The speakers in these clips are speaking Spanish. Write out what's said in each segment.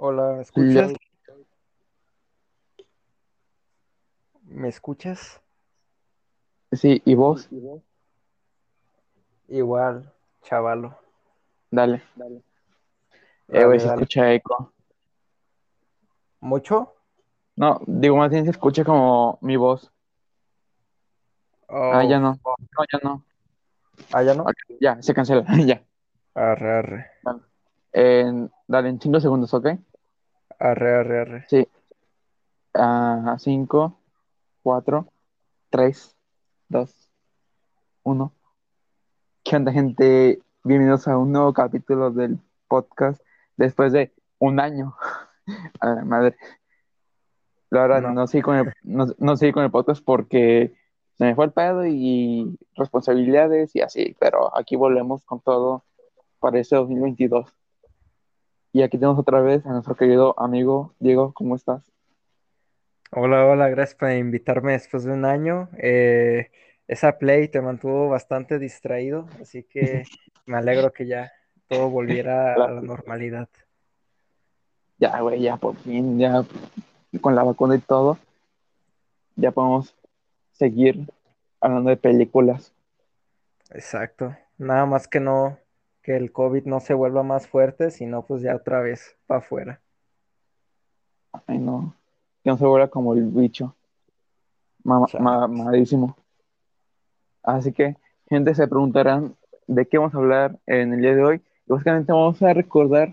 Hola, ¿me escuchas? ¿Me escuchas? Sí, ¿y vos? Igual, chavalo. Dale. Eh, Dale, güey, se dale. escucha eco. ¿Mucho? No, digo, más bien se escucha como mi voz. Ah, Oh, ya no. fuck. No, ya no. Ah, ya no. Ya, se cancela. ya. Arre, arre. En- dale, en 5 segundos, ¿ok? Arre, arre, arre. Sí. Ah, 5, 4, 3, 2, 1. ¿Qué onda, gente? Bienvenidos a un nuevo capítulo del podcast después de un año. A la madre. La verdad, No. no, seguí con el, no, no seguí con el podcast porque se me fue el pedo y responsabilidades y así, pero aquí volvemos con todo para este 2022. Y aquí tenemos otra vez a nuestro querido amigo Diego, ¿cómo estás? Hola, hola, gracias por invitarme después de un año. Eh, esa play te mantuvo bastante distraído, así que me alegro que ya todo volviera a la normalidad. Ya, güey, ya por fin, ya con la vacuna y todo, ya podemos seguir hablando de películas. Exacto. Nada más que no, que el COVID no se vuelva más fuerte, sino pues ya otra vez para afuera. Ay, no, que no se vuelva como el bicho, mamadísimo. Así que, gente, se preguntarán de qué vamos a hablar en el día de hoy. Y básicamente vamos a recordar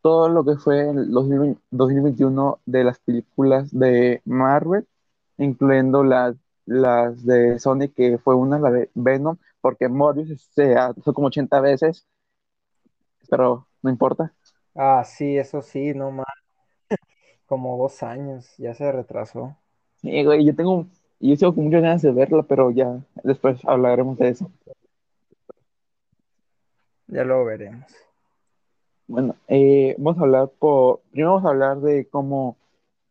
todo lo que fue el 2020 2021 de las películas de Marvel, incluyendo las, las de Sonic, que fue una, la de Venom, porque Morbius se atrasó como 80 veces, pero no importa. Ah, sí, eso sí, no más. Como dos años, ya se retrasó. Sí, güey, yo tengo, yo con muchas ganas de verla, pero ya después hablaremos de eso. Ya lo veremos. Bueno, eh, vamos a hablar por, primero vamos a hablar de cómo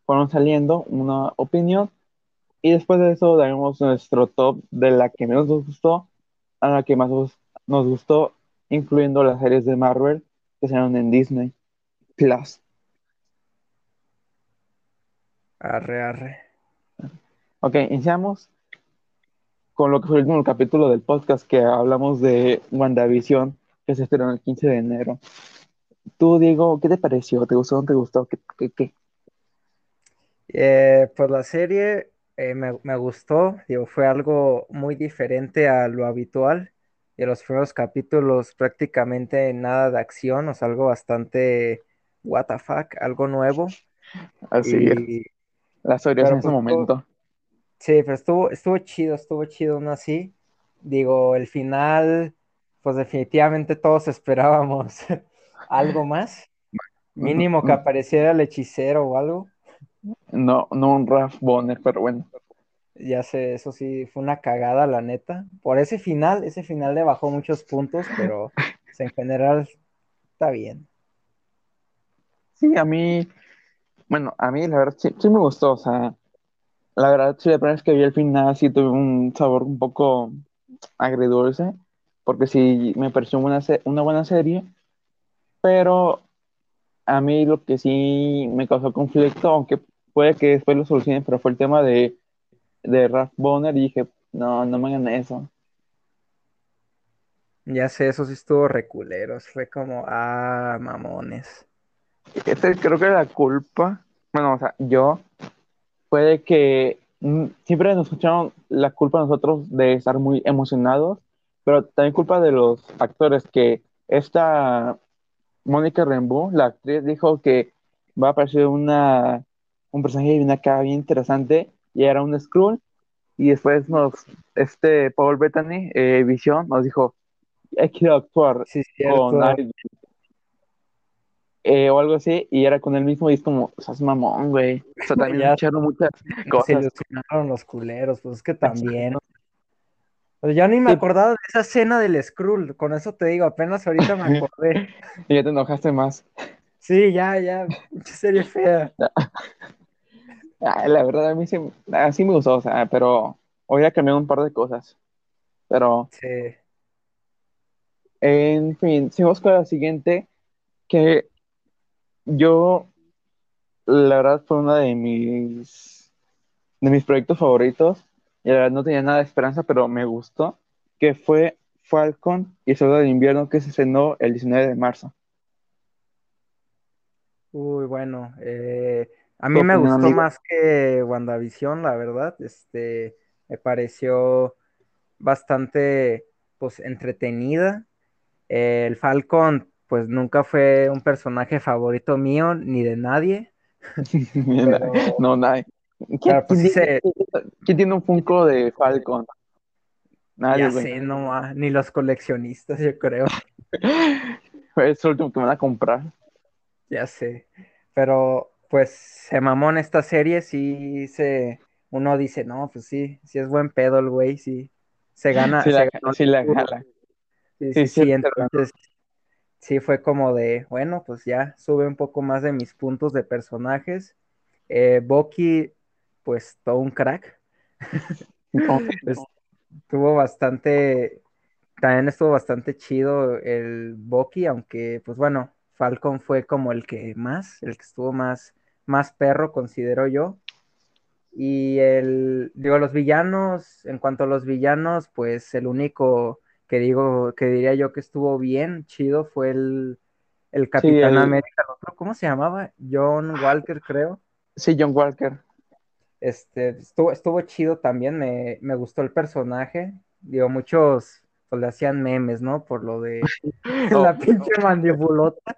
fueron saliendo, una opinión, y después de eso daremos nuestro top de la que menos nos gustó a la que más nos gustó, incluyendo las series de Marvel que salieron en Disney Plus. Arre, arre. Ok, iniciamos con lo que fue el último capítulo del podcast que hablamos de WandaVision, que se estrenó el 15 de enero. Tú, Diego, ¿qué te pareció? ¿Te gustó o no te gustó? ¿Qué, qué, qué? Eh, pues la serie eh, me, me gustó, digo, fue algo muy diferente a lo habitual. Y los primeros capítulos prácticamente nada de acción, o sea, algo bastante what the fuck, algo nuevo. Así es, Y, las teorías en ese pues estuvo- momento. sí, pero estuvo, estuvo chido, estuvo chido aún así. Digo, el final, pues definitivamente todos esperábamos algo más. Mínimo que apareciera el hechicero o algo. No, no un Ralph Bonner, pero bueno. Ya sé, eso sí, fue una cagada, la neta. Por ese final, ese final le bajó muchos puntos, pero en general está bien. Sí, a mí, bueno, a mí la verdad sí, sí me gustó, o sea, la verdad sí, la primera vez que vi el final sí tuve un sabor un poco agridulce, porque sí me pareció una, una buena serie, pero a mí lo que sí me causó conflicto, aunque puede que después lo solucionen, pero fue el tema de, de Ralph Bonner y dije, no, no me hagan eso. Ya sé, eso sí estuvo reculeros. Fue como, ah, mamones. Este, creo que la culpa, bueno, o sea, yo, puede que mm, siempre nos escucharon la culpa a nosotros de estar muy emocionados, pero también culpa de los actores, que esta Mónica Rambeau, la actriz, dijo que va a aparecer una, un personaje de una cara bien interesante y era un Skrull, y después nos, este Paul Bettany, eh, Vision, nos dijo, hay que actuar Sí, con alguien eh, o algo así, y era con él mismo, y es como, seas mamón, güey. O sea, también Ya echaron muchas se cosas. ilusionaron los culeros, pues es que también. Sea, ya ni me Sí. acordaba de esa escena del Skrull, con eso te digo, apenas ahorita me acordé. Y ya te enojaste más. Sí, ya, ya, serie fea. Ah, la verdad, a mí sí, ah, sí me gustó, o sea, pero hoy ha cambiado un par de cosas. Pero, Sí. en fin, seguimos con la siguiente, que yo la verdad fue uno de mis, de mis proyectos favoritos. Y la verdad no tenía nada de esperanza, pero me gustó. Que fue Falcon y el Soldado del Invierno que se estrenó el 19 de marzo. Uy, bueno, eh, a ¿Tu mí me gustó amigo? más que WandaVision, la verdad. Este, me pareció bastante, pues, entretenida. Eh, el Falcon, pues, nunca fue un personaje favorito mío ni de nadie, pero, No, nadie. ¿Quién, pero pues quién se, quién tiene un Funko de Falcon? Nadie, ya sé, no, ma- ni los coleccionistas, yo creo, Es el último que me van a comprar. ya sé. Pero, pues, se mamó en esta serie, sí se, uno dice, no, pues sí, sí es buen pedo el güey, sí, se gana, Sí se la, ganó sí la jala. Sí, Sí, entonces sí fue como de, bueno, pues ya sube un poco más de mis puntos de personajes. Eh, Bucky, pues todo un crack. Pues, estuvo bastante, también estuvo bastante chido el Bucky, aunque pues bueno, Falcon fue como el que más, el que estuvo más, más perro, considero yo. Y el, digo, los villanos, en cuanto a los villanos, pues el único que digo, que diría yo que estuvo bien, chido, fue el, el Sí, Capitán el, América, el otro, ¿cómo se llamaba? John Walker, creo. sí, John Walker. Este, estuvo, estuvo chido también, me, me gustó el personaje. Digo, muchos pues, le hacían memes, ¿no? Por lo de Oh, la pinche mandibulota,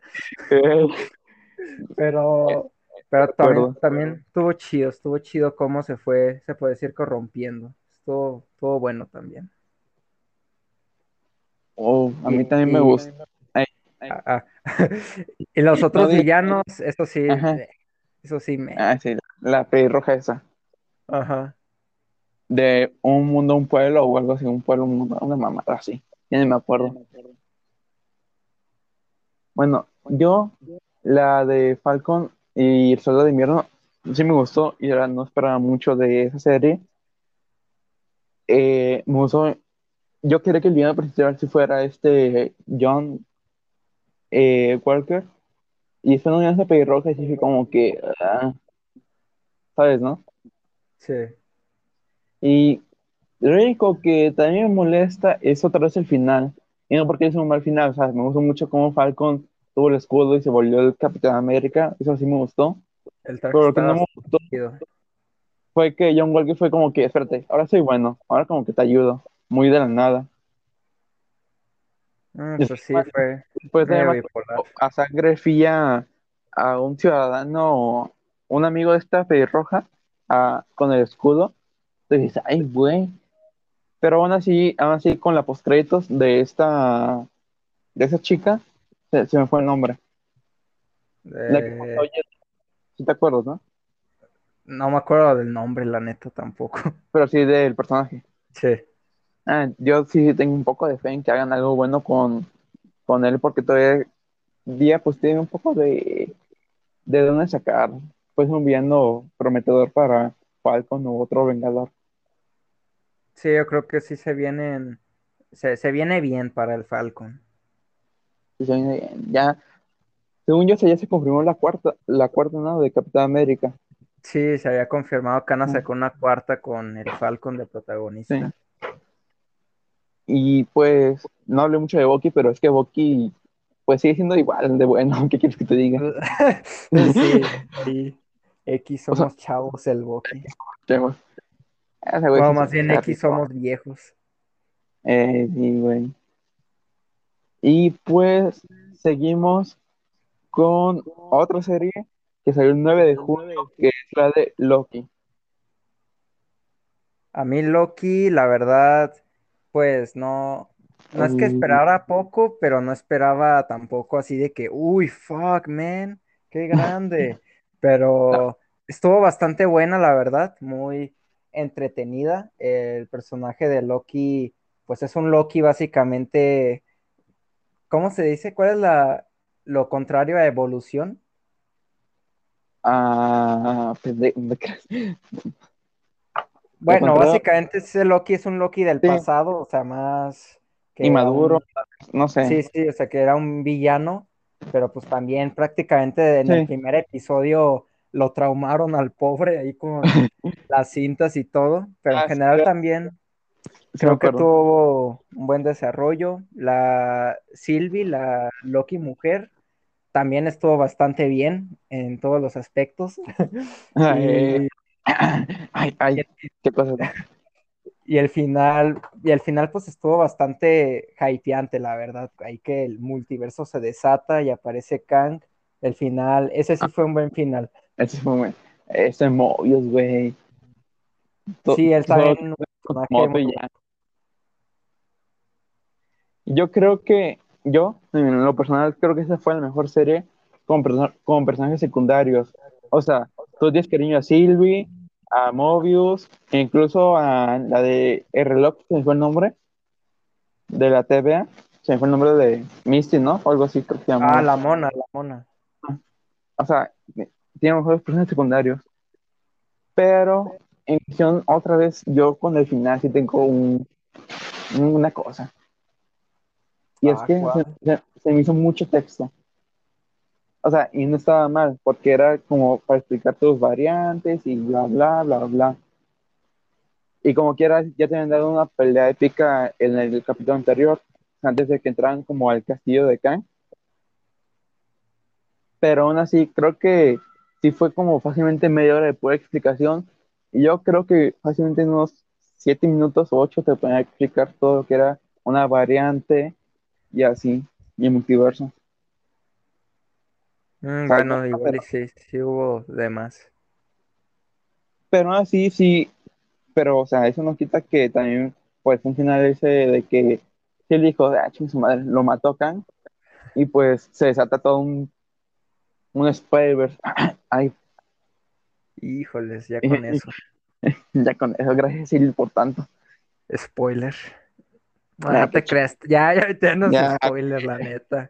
pero, pero también, también estuvo chido, estuvo chido cómo se fue, se puede decir, corrompiendo. Estuvo, estuvo bueno también. Oh, a mí Y, también me y, gusta. Ay, ah, ah. y los otros villanos, eso sí, Ajá. eso sí me. Ah, sí, la pelirroja esa. Ajá. De un mundo, un pueblo o algo así, un pueblo, un mundo, una mamada así. Ya ni me acuerdo. Bueno, yo, la de Falcon y el Soldado de Invierno, sí me gustó y ahora no esperaba mucho de esa serie. Eh, me gustó. Yo quería que el villano principal si fuera este John eh, Walker. Y después no me esa pelirroja y sí fue como que, ah, ¿sabes, no? Sí. Y lo único que también me molesta es otra vez el final. Y no porque es un mal final, o sea, me gustó mucho cómo Falcon tuvo el escudo y se volvió el Capitán América. Eso sí me gustó. El Pero lo que no me gustó fue que John Walker fue como que, espérate, ahora soy bueno, ahora como que te ayudo. Muy de la nada. Mm, Y pues sí, fue Después de a sangre fría a un ciudadano, un amigo de esta pelirroja, a- con el escudo, te dices, ay, güey. Pero aún así, aún así con la postcréditos de esta, de esa chica, se, se me fue el nombre. La que Eh, te acuerdas, ¿no? no me acuerdo del nombre, la neta, tampoco. Pero sí del personaje. Sí. Ah, yo sí tengo un poco de fe en que hagan algo bueno con, con él, porque todavía día pues tiene un poco de, de dónde sacar. Pues un villano prometedor para Falcon u otro Vengador. Sí, yo creo que sí se vienen, se, se viene bien para el Falcon. Y se viene bien. Ya, según yo, se- ya se confirmó la cuarta, la cuarta, ¿no? De Capitán América. Sí, se había confirmado que van a Ah. sacar una cuarta con el Falcon de Sí. protagonista. Y pues, no hablé mucho de Bucky, pero es que Bucky, pues sigue siendo igual de bueno, ¿qué quieres que te diga? Sí, sí. X O sea- somos chavos, el Bucky. Chavos. Sí más bien X somos viejos. Eh, sí, güey. Y pues, seguimos con otra serie que salió el 9 de junio, que es la de Loki. A mí Loki, la verdad, pues no, no es que Mm. esperara poco, pero no esperaba tampoco así de que, uy, fuck, man, qué grande. Pero estuvo bastante buena, la verdad, muy entretenida. El personaje de Loki, pues es un Loki básicamente, ¿cómo se dice? ¿Cuál es la, lo contrario a evolución? Ah, pende- ¿de? Bueno, contrario- básicamente ese Loki es un Loki del Sí. pasado, o sea, más que Inmaduro, un- no sé. Sí, sí, o sea, que era un villano, pero pues también prácticamente en el primer episodio lo traumaron al pobre ahí con las cintas y todo, pero en Ah, general también creo que tuvo un buen desarrollo. La Sylvie, la Loki mujer, también estuvo bastante bien en todos los aspectos. Ay, Y, ay, ay, qué cosa. y el final, y el final pues estuvo bastante hypeante, la verdad. Ahí que el multiverso se desata y aparece Kang. El final, ese sí fue un buen final. Ese fue muy... Ese Mobius, güey. Sí, él también un moto y ya. Yo creo que, yo, en lo personal, creo que esa fue la mejor serie con, perso- con personajes secundarios. O sea, tú tienes cariño a Sylvie, a Mobius, e incluso a la de el reloj, se me fue el nombre, de la TVA, se me fue el nombre de Misty, ¿no? O algo así, creo que se llamaba. Ah, la mona, la mona. O sea, tiene mejores personajes secundarios. Pero, en cuestión, otra vez, yo con el final sí tengo un, una cosa. Y es Ah, que ¿cuál? se, se- se me hizo mucho texto. O sea, y no estaba mal, porque era como para explicar tus variantes y bla, bla, bla, bla. Y como quiera, ya te habían dado una pelea épica en el capítulo anterior, antes de que entraran como al castillo de Kang. Pero aún así, creo que sí fue como fácilmente media hora de pura explicación. Y yo creo que fácilmente en unos siete minutos o ocho te podían explicar todo lo que era una variante y así, y el multiverso. Mm, sea, bueno, no- igual sí, sí hubo de más. Pero así, sí, pero o sea, eso no quita que también pues fue un final ese de que sí el hijo de ah, su madre, lo mató Kang y pues se desata todo un, un Spider-Verse. Ay, Híjoles, ya con eso. ya con eso, gracias Silvia por tanto. Spoiler. No, Ya, no te creas. Ya, ya, ya no es Ya. spoiler, la neta.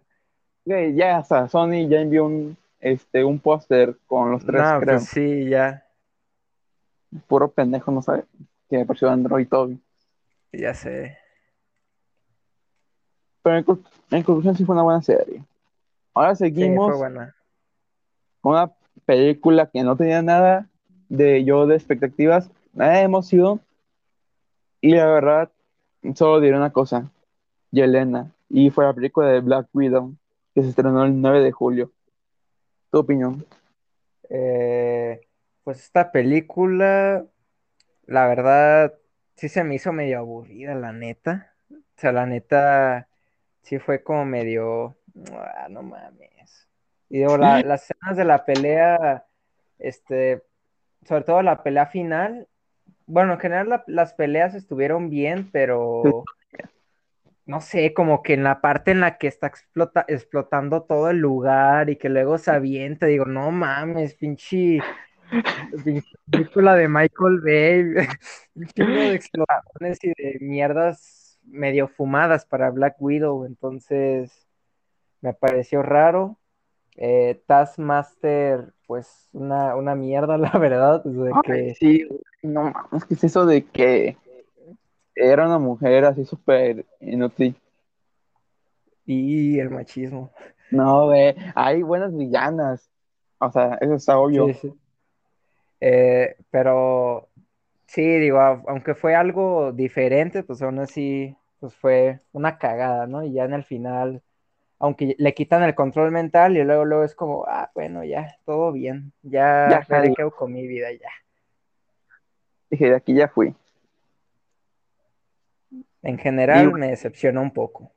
Güey, ya hasta Sony ya envió un, este, un póster con los tres, No, creo. pues sí, ya, Puro pendejo, ¿no sabe? Que me pareció Android Toby. ya sé. Pero en, en conclusión sí fue una buena serie. Ahora Sí, seguimos fue buena. con una película que no tenía nada de yo de expectativas, nada de emoción. Y la verdad, solo diré una cosa. Yelena. Y fue la película de Black Widow, que se estrenó el 9 de julio. ¿Tu opinión? Eh, pues esta película, la verdad, sí se me hizo medio aburrida, la neta. O sea, la neta, sí fue como medio, ah, no mames. Y digo, la- las escenas de la pelea, este, sobre todo la pelea final, bueno, en general la- las peleas estuvieron bien, pero no sé, como que en la parte en la que está explota- explotando todo el lugar y que luego se avienta, digo, no mames, pinche, película de Michael Bay, de explosiones y de mierdas medio fumadas para Black Widow, entonces me pareció raro. Eh, Taskmaster, pues una, una mierda, la verdad, de que sí, no mames, ¿qué es eso de que era una mujer así súper inútil? y el machismo. No, ve, hay buenas villanas. O sea, eso está obvio. Sí, sí. Eh, pero sí, digo, aunque fue algo diferente, pues aún así, pues fue una cagada, ¿no? Y ya en el final, aunque le quitan el control mental y luego, luego es como, ah, bueno, ya, todo bien, ya Ya, qué hago con mi vida, ya. Dije, de aquí ya fui. En general Y- me decepcionó un poco.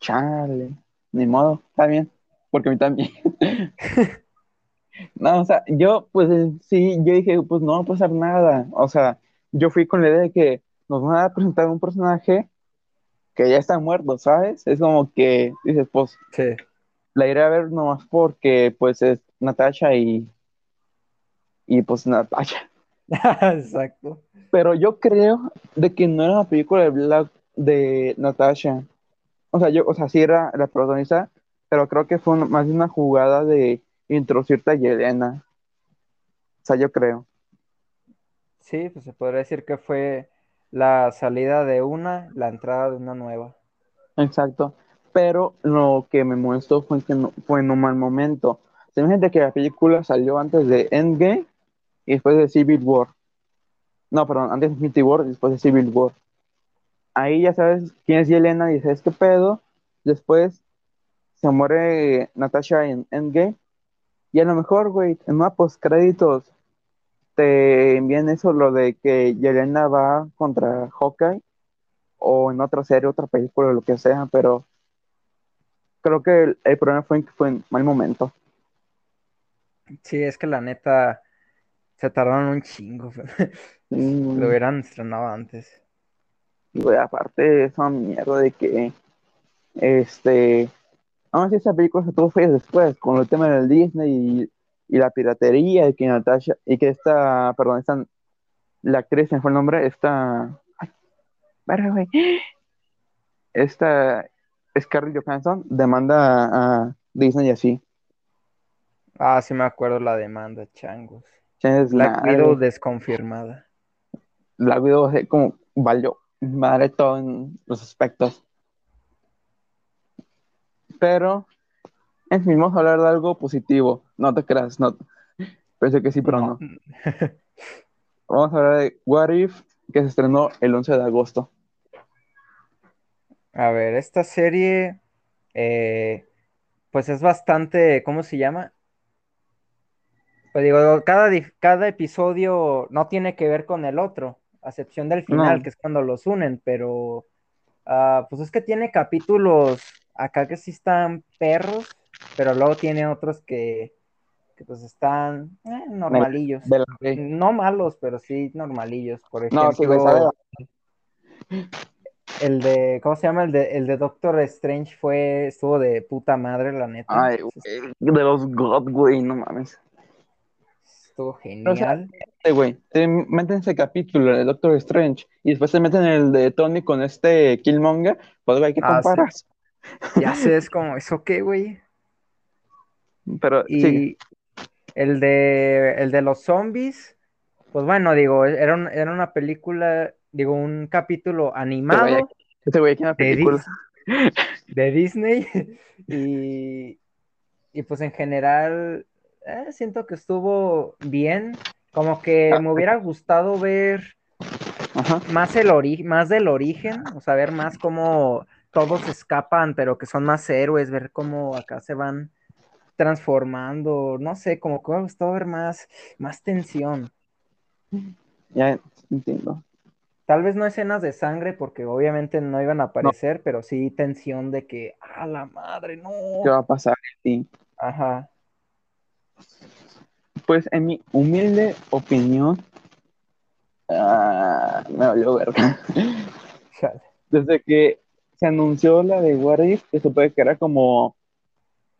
Chale, ni modo, está bien, porque a mí también. No, o sea, yo, pues sí, yo dije, pues no va a pasar nada. O sea, yo fui con la idea de que nos van a presentar un personaje que ya está muerto, ¿sabes? Es como que dices, pues Sí. la iré a ver nomás porque, pues es Natasha y, y pues Natasha. Exacto. Pero yo creo de que no era una película de Black de Natasha. O sea, yo, o sea, sí era la protagonista, pero creo que fue más una jugada de introducirte a Yelena. O sea, yo creo. Sí, pues se podría decir que fue la salida de una, la entrada de una nueva. Exacto. Pero lo que me molestó fue que no, fue en un mal momento. Imagínate que la película salió antes de Endgame y después de Civil War. No, perdón, antes de Infinity War y después de Civil War. Ahí ya sabes quién es Yelena y dices, ¿qué pedo? Después se muere Natasha en Endgame. Y a lo mejor, güey, en una créditos te envían eso, lo de que Yelena va contra Hawkeye o en otra serie, otra película, lo que sea, pero creo que el, problema fue en que fue en mal momento. Sí, es que la neta se tardaron un chingo. Lo hubieran estrenado antes. Y aparte esa mierda de que este aún si esa película se tuvo después, con el tema del Disney y, la piratería, y que Natasha, y que esta, perdón, esta, la actriz, ¿me fue el nombre? Esta, ay, esta Scarlett Johansson demanda a Disney y así. Ah, sí me acuerdo la demanda, changos. La Widow desconfirmada. La Widow como valió madre todo en los aspectos. Pero, en fin, vamos a hablar de algo positivo. No te creas, no. Pensé que sí, pero no. vamos a hablar de What If, que se estrenó el 11 de agosto. A ver, esta serie, eh, pues es bastante, ¿cómo se llama? Pues digo, cada, cada episodio no tiene que ver con el otro, a excepción del final, que es cuando los unen, pero ah, pues es que tiene capítulos acá que sí están perros, pero luego tiene otros que, pues están eh, normalillos. no malos, pero sí normalillos. Por ejemplo, el de, ¿cómo se llama? El de, el de Doctor Strange fue, estuvo de puta madre, la neta. Ay, de los God, güey, no mames genial. güey, te meten ese capítulo de Doctor Strange y después te meten el de Tony con este Killmonger, pues güey, ¿qué ah, comparas? Ya sé, es como, ¿eso qué, güey? Pero, y el de, el de los zombies, pues bueno, digo, era, era una película, digo, un capítulo animado. Este güey, una película. De, Disney. y, y pues en general eh, siento que estuvo bien. Como que me hubiera gustado ver más el ori más del origen, o sea, ver más cómo todos escapan, pero que son más héroes, ver cómo acá se van transformando, no sé, como que me gustó ver más, más tensión. Ya entiendo. Tal vez no escenas de sangre, porque obviamente no iban a aparecer, pero sí tensión de que, a la madre, no. ¿Qué va a pasar? Sí. Ajá. Pues en mi humilde opinión, uh, me valió verga. Desde que se anunció la de What que puede que era como,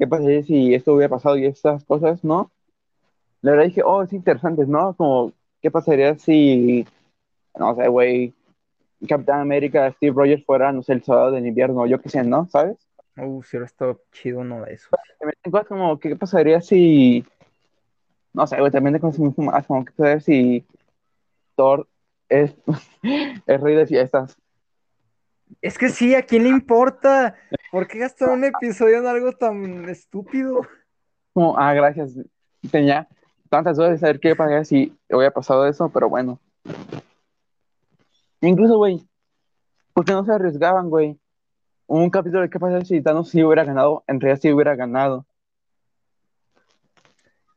¿qué pasaría si esto hubiera pasado y estas cosas, no? La verdad dije, oh, es interesante, ¿no? Como, ¿qué pasaría si, no sé, güey, Capitán América, Steve Rogers fuera, no sé, el soldado del invierno, yo qué sé, ¿no? ¿Sabes? Uh, si hubiera estado chido uno de esos. como, ¿qué pasaría si no sé, güey, también de cosas más, como que saber si Thor es, es rey de fiestas. Es que sí, ¿a quién le importa? ¿Por qué gastar un episodio en algo tan estúpido? Como, ah, gracias. Tenía tantas dudas de saber qué pasaría si hubiera pasado eso, pero bueno. Incluso, güey, ¿por qué no se arriesgaban, güey? Un capítulo de qué pasaría si Thanos sí hubiera ganado, en realidad sí hubiera ganado.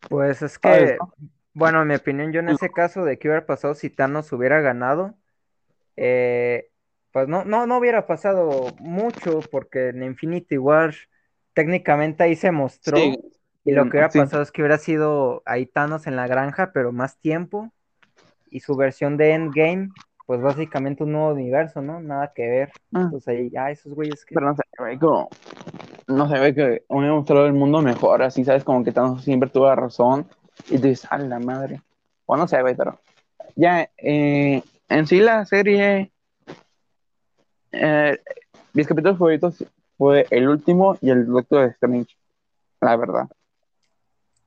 Pues es que, bueno, en mi opinión, yo en ese caso de qué hubiera pasado si Thanos hubiera ganado, eh, pues no, no, no hubiera pasado mucho, porque en Infinity War técnicamente ahí se mostró, y lo que hubiera pasado es que hubiera sido ahí Thanos en la granja, pero más tiempo, y su versión de Endgame, pues básicamente un nuevo universo, ¿no? Nada que ver. Ah. Pues ahí, ah, esos güeyes que. Pero no sé, como, no se ve que uno mostrado el mundo mejor, así, ¿sabes? Como que Thanos siempre tuvo la razón, y tú dices, a la madre. O no sé, güey, pero. Ya, eh, en sí la serie. Eh, mis capítulos favoritos fue el último y el Doctor Strange, la verdad.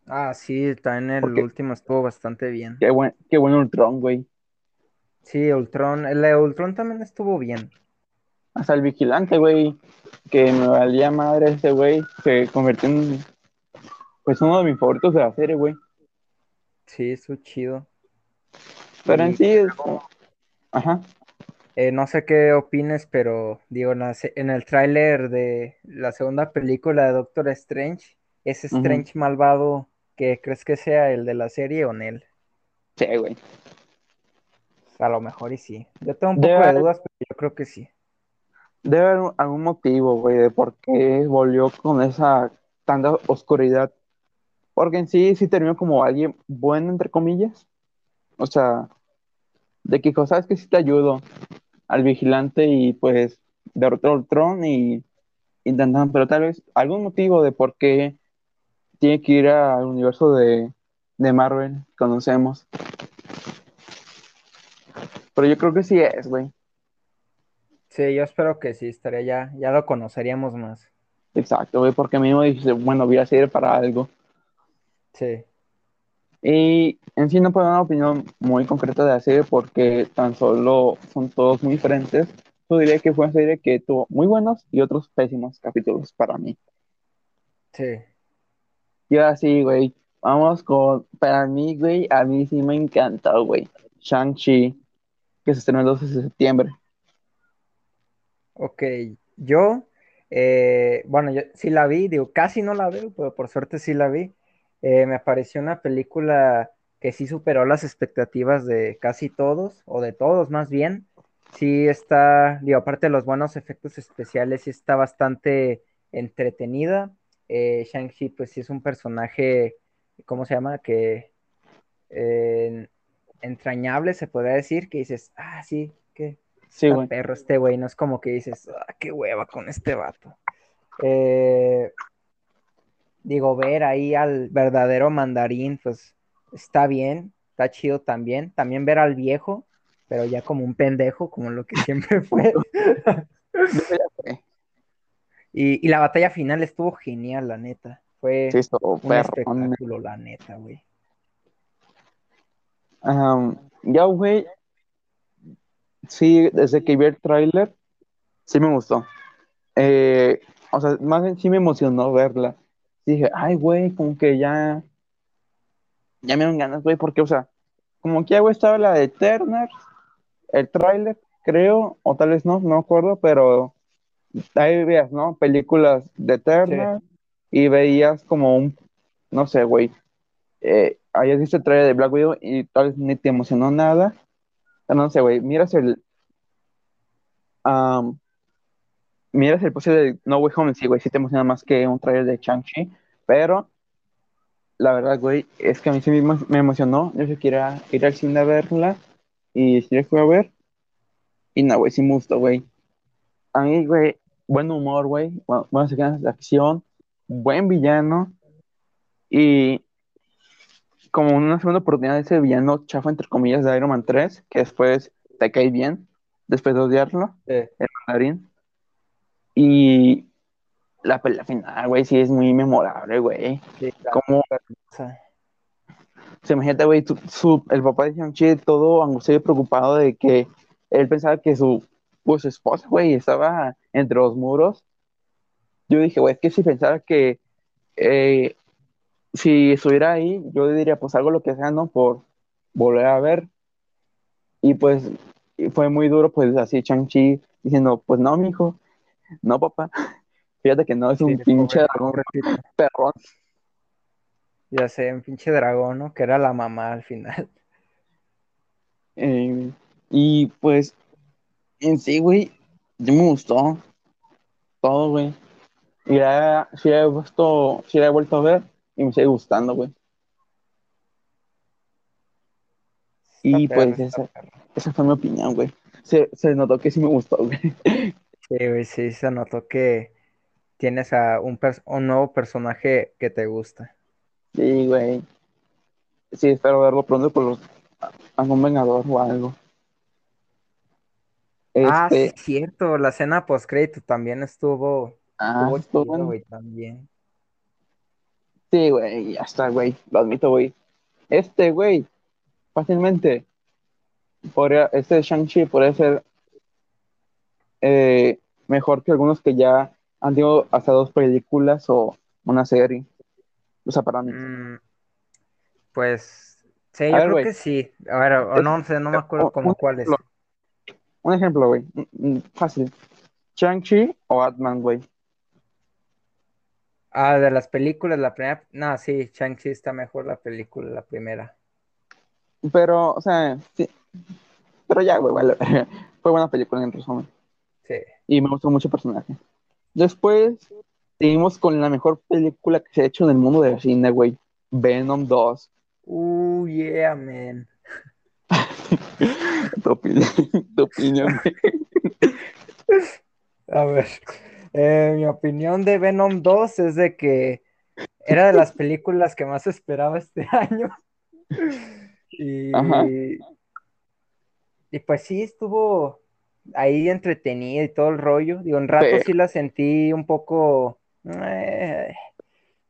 Ah, sí, también el último estuvo bastante bien. Qué buen, qué buen Ultron, güey. Sí, Ultron, el de Ultron también estuvo bien. Hasta el vigilante, güey, que me valía madre ese güey, se convirtió en pues uno de mis favoritos de la serie, güey. Sí, eso chido. Pero en sí es... Ajá. Eh, no sé qué opines, pero digo, en, la se- en el tráiler de la segunda película de Doctor Strange, ese ujú. Strange malvado que crees que sea el de la serie o Nel. Sí, güey. A lo mejor y sí. Yo tengo un Debe poco de dudas, pero yo creo que sí. debe haber algún motivo, güey, de por qué volvió con esa tanta oscuridad. Porque en sí, sí terminó como alguien bueno, entre comillas. O sea, de que sabes que sí te ayudo al vigilante y pues derrotó al Ultron y intentaron, pero tal vez algún motivo de por qué tiene que ir al universo de, de Marvel, que conocemos. Pero yo creo que sí es, güey. Sí, yo espero que sí, estaría ya, ya lo conoceríamos más. Exacto, güey, porque mismo dice, bueno, voy a seguir para algo. Sí, Y en sí no puedo dar una opinión muy concreta de la serie porque tan solo son todos muy diferentes. Yo diría que fue una serie que tuvo muy buenos y otros pésimos capítulos para mí. sí. Y ahora sí, güey, vamos con, para mí, güey, a mí sí me encantó, güey. Shang-Chi, que se estrenó el 12 de septiembre. Ok, yo, eh, bueno, yo sí la vi, digo, casi no la veo, pero por suerte sí la vi. Eh, me pareció una película que sí superó las expectativas de casi todos, o de todos más bien. Sí está, digo, aparte de los buenos efectos especiales, sí está bastante entretenida. Eh, Shang-Chi, pues sí es un personaje, ¿cómo se llama? Que eh, entrañable, se podría decir, que dices, ah, sí, que Sí, perro este güey, no es como que dices, ah, qué hueva con este vato. Eh, digo, ver ahí al verdadero mandarín, pues está bien, está chido también. También ver al viejo, pero ya como un pendejo, como lo que siempre fue. Y, y la batalla final estuvo genial, la neta. Sí, Fue estuvo un perro. espectáculo, la neta, güey. Ya, güey, sí, desde que vi el tráiler, sí me gustó. Eh, o sea, más bien sí me emocionó verla. Dije, ay, güey, como que ya, ya me dan ganas, güey, porque, o sea, como que ya, güey, estaba la de Turner, el tráiler, creo, o tal vez no, no acuerdo, pero ahí veías, ¿no? Películas de Turner y veías como un, no sé, güey, eh, habías visto el trailer de Black Widow y tal vez ni te emocionó nada. No sé, güey, miras el, am, miras el post de No Way Home, sí, güey, sí te emociona más que un trailer de Shang-Chi, pero la verdad, güey, es que a mí sí me, emo- me emocionó. Yo sí quería ir al cine a verla y la fui a ver. Y no, güey, sí me gustó, güey. A mí, güey, buen humor, güey, bu- buenas escenas de acción, buen villano y como una segunda oportunidad de ese villano chafa, entre comillas, de Iron Man 3, que después te cae bien, después de odiarlo, Sí, el mandarín. Y la pelea final, güey, sí es muy memorable, güey. sí, la Como, se imagínate, güey, el papá de Shang-Chi todo angustiado y preocupado de que él pensaba que su, pues, su esposa, güey, estaba entre los muros. Yo dije, güey, es que si pensara que eh, si estuviera ahí, yo diría, pues hago lo que sea, ¿no? Por volver a ver. Y pues fue muy duro, pues así Shang-Chi diciendo, pues no, mijo, no, papá. Fíjate que no, es un pinche dragón perrón. Ya sé, un pinche dragón, ¿no? Que era la mamá al final. Eh, y pues, en sí, güey, yo me gustó todo, güey. Y ya, sí la he visto, sí la he vuelto a ver y me sigue gustando, güey. Y pues esa, esa fue mi opinión, güey. Se, se notó que sí me gustó, güey. Sí, güey, sí, se notó que tienes a un, pers- un nuevo personaje que te gusta. Sí, güey. Sí, espero verlo pronto con los, algún vengador o algo. Ah, sí, Este, cierto, la escena post-crédito también estuvo, ah, estuvo estuvo chido, güey, también. Sí, güey, ya está, güey. Lo admito, güey. Este, güey, fácilmente, podría, este Shang-Chi podría ser eh, mejor que algunos que ya han tenido hasta dos películas o una serie. O sea, para mí. Mm, pues sí, A yo ver, creo que sí. A ver, o no sé, no me acuerdo como un cuál es. Un ejemplo, güey. Mm, mm, Fácil. Shang-Chi o Ant-Man, güey. Ah, de las películas, la primera. No, sí, Shang-Chi está mejor la película, la primera. Pero, o sea, sí. Pero ya, güey, vale. Fue buena película en resumen. Sí. Y me gustó mucho el personaje. Después, seguimos con la mejor película que se ha hecho en el mundo del cine, güey. Venom 2. Uh, yeah, man. Tu opinión, tu opinión, güey. A ver, eh, mi opinión de Venom 2 es de que era de las películas que más esperaba este año. Y, Ajá. y pues sí, estuvo ahí entretenida y todo el rollo. Digo, en rato sí la sentí un poco, eh,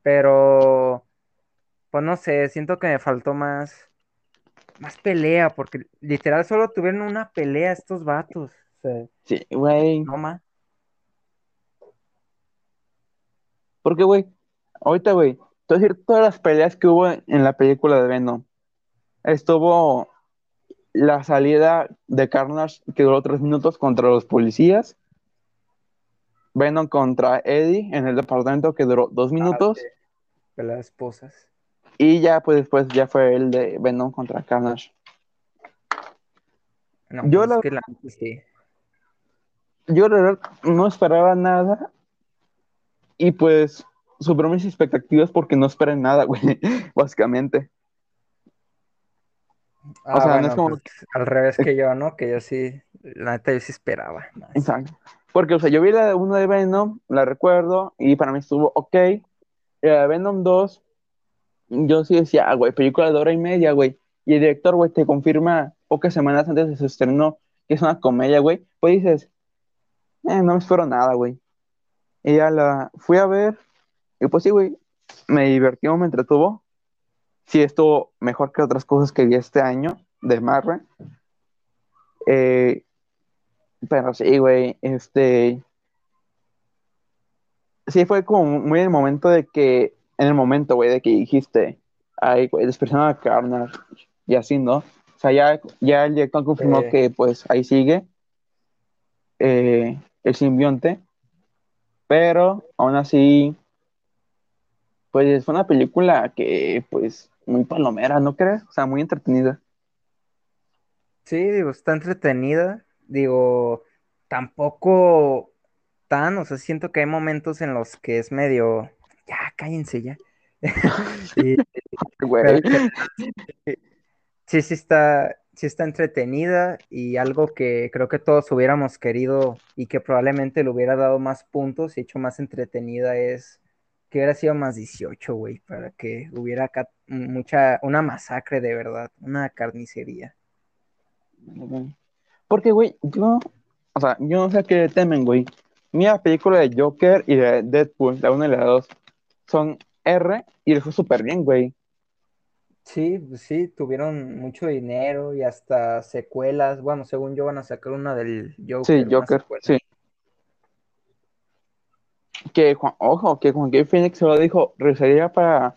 pero pues no sé, siento que me faltó más, más pelea, porque literal solo tuvieron una pelea estos vatos. O sea, Sí, güey. no más. Porque, güey, ahorita, güey, te voy a decir todas las peleas que hubo en la película de Venom. Estuvo la salida de Carnage que duró tres minutos contra los policías. Venom contra Eddie en el departamento que duró dos minutos. Ah, de las esposas. Y ya, pues después ya fue el de Venom contra Carnage. No, Yo pues la- que la neta sí. Yo, la verdad, no esperaba nada. Y pues superó mis expectativas porque no esperé nada, güey, básicamente. Ah, sea, no bueno, es como- pues, al revés que yo, ¿no? Que yo sí, la neta yo sí esperaba más. Exacto. Porque, o sea, yo vi la 1 de Venom, la recuerdo, y para mí estuvo ok. La de Venom 2, yo sí decía, ah, güey, película de hora y media, güey. Y el director, güey, te confirma pocas semanas antes de su estreno que es una comedia, güey. Pues dices, eh, no me espero nada, güey. Y ya la fui a ver, y pues sí, güey, me divirtió, me entretuvo. Sí, estuvo mejor que otras cosas que vi este año de Marvel. Eh, pero sí, güey, este. Sí, fue como muy el momento de que. En el momento, güey, de que dijiste. Ay, güey, despertaron a Carnage. Y así, ¿no? O sea, ya, ya el director confirmó que, pues, ahí sigue. eh, el simbionte. Pero, aún así. Pues fue una película que, pues, muy palomera, ¿no crees? O sea, muy entretenida. Sí, digo, está entretenida. Digo, tampoco tan, o sea, siento que hay momentos en los que es medio. Ya, cállense ya. Y Güey. sí, sí está, sí está entretenida y algo que creo que todos hubiéramos querido y que probablemente le hubiera dado más puntos y hecho más entretenida es que hubiera sido más 18, güey, para que hubiera acá mucha, una masacre de verdad, una carnicería. Porque, güey, yo, o sea, yo no sé qué temen, güey. Mira, película de Joker y de Deadpool, la 1 y la 2, son R y les fue súper bien, güey. Sí, pues sí, tuvieron mucho dinero y hasta secuelas. Bueno, según yo van a sacar una del Joker. Sí, Joker, sí. Que, Juan- ojo, que Juan K. Phoenix solo dijo, regresaría para,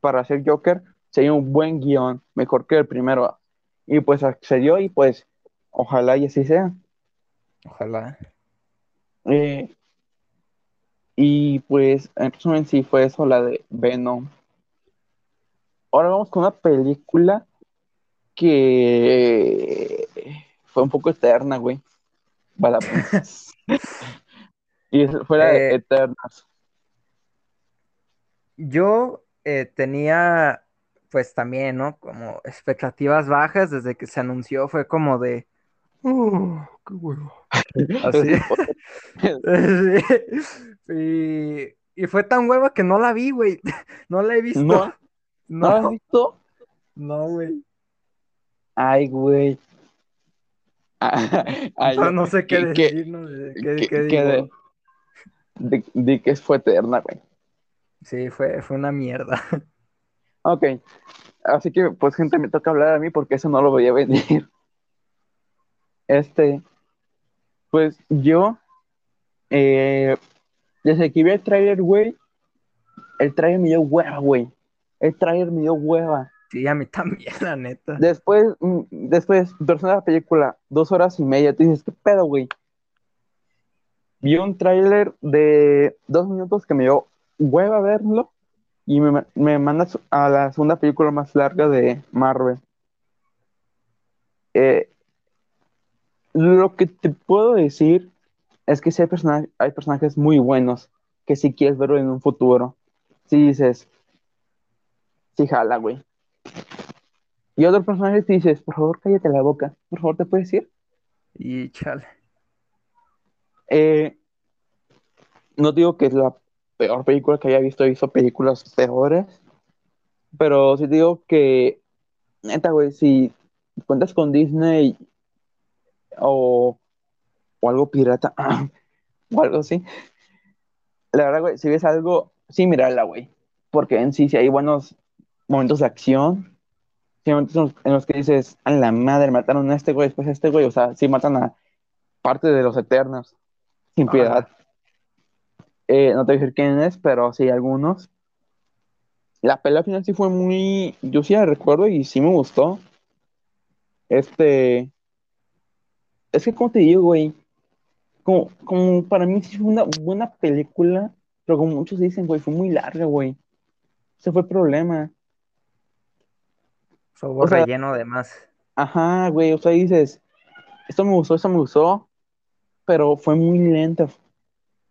para hacer Joker, sería un buen guion, mejor que el primero. Y pues accedió y pues, ojalá y así sea. Ojalá. Eh, y pues, en resumen, sí fue eso, la de Venom. Ahora vamos con una película que fue un poco eterna, güey. Para- y es- fue la de Eh, Eternals. Yo eh, tenía, pues también, ¿no? Como expectativas bajas desde que se anunció, fue como de, "Uh, qué huevo. Así. Sí. Y, y fue tan hueva que no la vi, güey. No la he visto. ¿No? ¿No la has visto? no, güey. Ay, güey. Ay, No, no sé qué decir, no sé qué, que- qué que digo. De que fue eterna, güey. Sí, fue, fue una mierda. Ok. Así que, pues, gente, me toca hablar a mí porque eso no lo veía venir. Este, pues yo, eh, desde que vi el trailer, güey, el trailer me dio hueva, güey. El trailer me dio hueva. Sí, a mí también, la neta. Después, mm, después, persona de la película, dos horas y media, tú dices, ¿qué pedo, güey? Vi un tráiler de dos minutos que me dio hueva verlo y me, me manda a la segunda película más larga de Marvel. Eh, lo que te puedo decir es que sí hay, persona- hay personajes muy buenos que si quieres verlo en un futuro. Si dices, sí, jala, güey. Y otro personaje te dices, por favor, cállate la boca. Por favor, ¿te puedes ir? Y chale. Eh, no digo que es la peor película que haya visto, he visto películas peores, pero sí digo que, neta, güey, si cuentas con Disney o, o algo pirata o algo así, la verdad, güey, si ves algo, sí, mírala, güey, porque en sí, sí hay buenos momentos de acción, en los- en los que dices, a la madre, mataron a este güey, después a este güey, o sea, sí matan a parte de los Eternos, sin piedad. Eh, no te voy a decir quién es, pero sí algunos. La pelea final sí fue muy. Yo sí la recuerdo y sí me gustó. Este. Es que, como te digo, güey? Como, como para mí sí fue una buena película, pero como muchos dicen, güey, fue muy larga, güey. Ese fue el problema. Hubo O sea- relleno de más. Ajá, güey, o sea, dices, esto me gustó, esto me gustó, pero fue muy lento.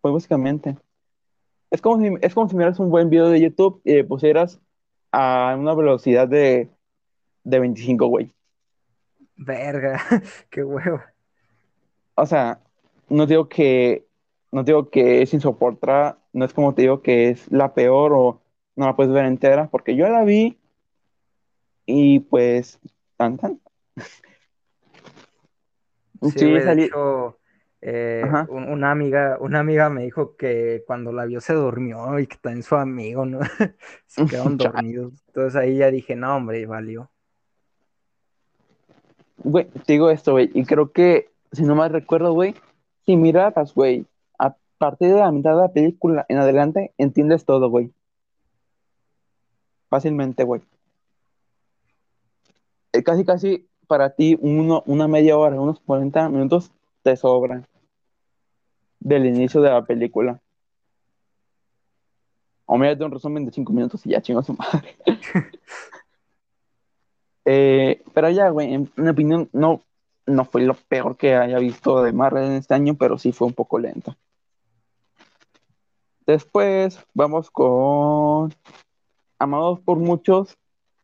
Fue básicamente. Es como si, es como si miras un buen video de YouTube y le pusieras a una velocidad de, de 25, güey. Verga, qué huevo. O sea, no digo que, no digo que es insoportable, no es como te digo que es la peor o no la puedes ver entera, porque yo la vi y pues, tan tan. Sí, Sí, salí- hecho, eh, un- una amiga, una amiga me dijo que cuando la vio se durmió y que también su amigo, ¿no? Se quedaron dormidos. Entonces ahí ya dije, no, hombre, valió. Güey, te digo esto, güey, y creo que, si no mal recuerdo, güey, si miras, güey, a partir de la mitad de la película en adelante, entiendes todo, güey. Fácilmente, güey. Eh, Casi, casi para ti, uno, una media hora, unos 40 minutos te sobran del inicio de la película. O mírate un resumen de 5 minutos y ya chingo a su madre. Eh, pero ya, güey, en mi opinión, no, no fue lo peor que haya visto de Marvel en este año, pero sí fue un poco lento. Después vamos con Amados por muchos,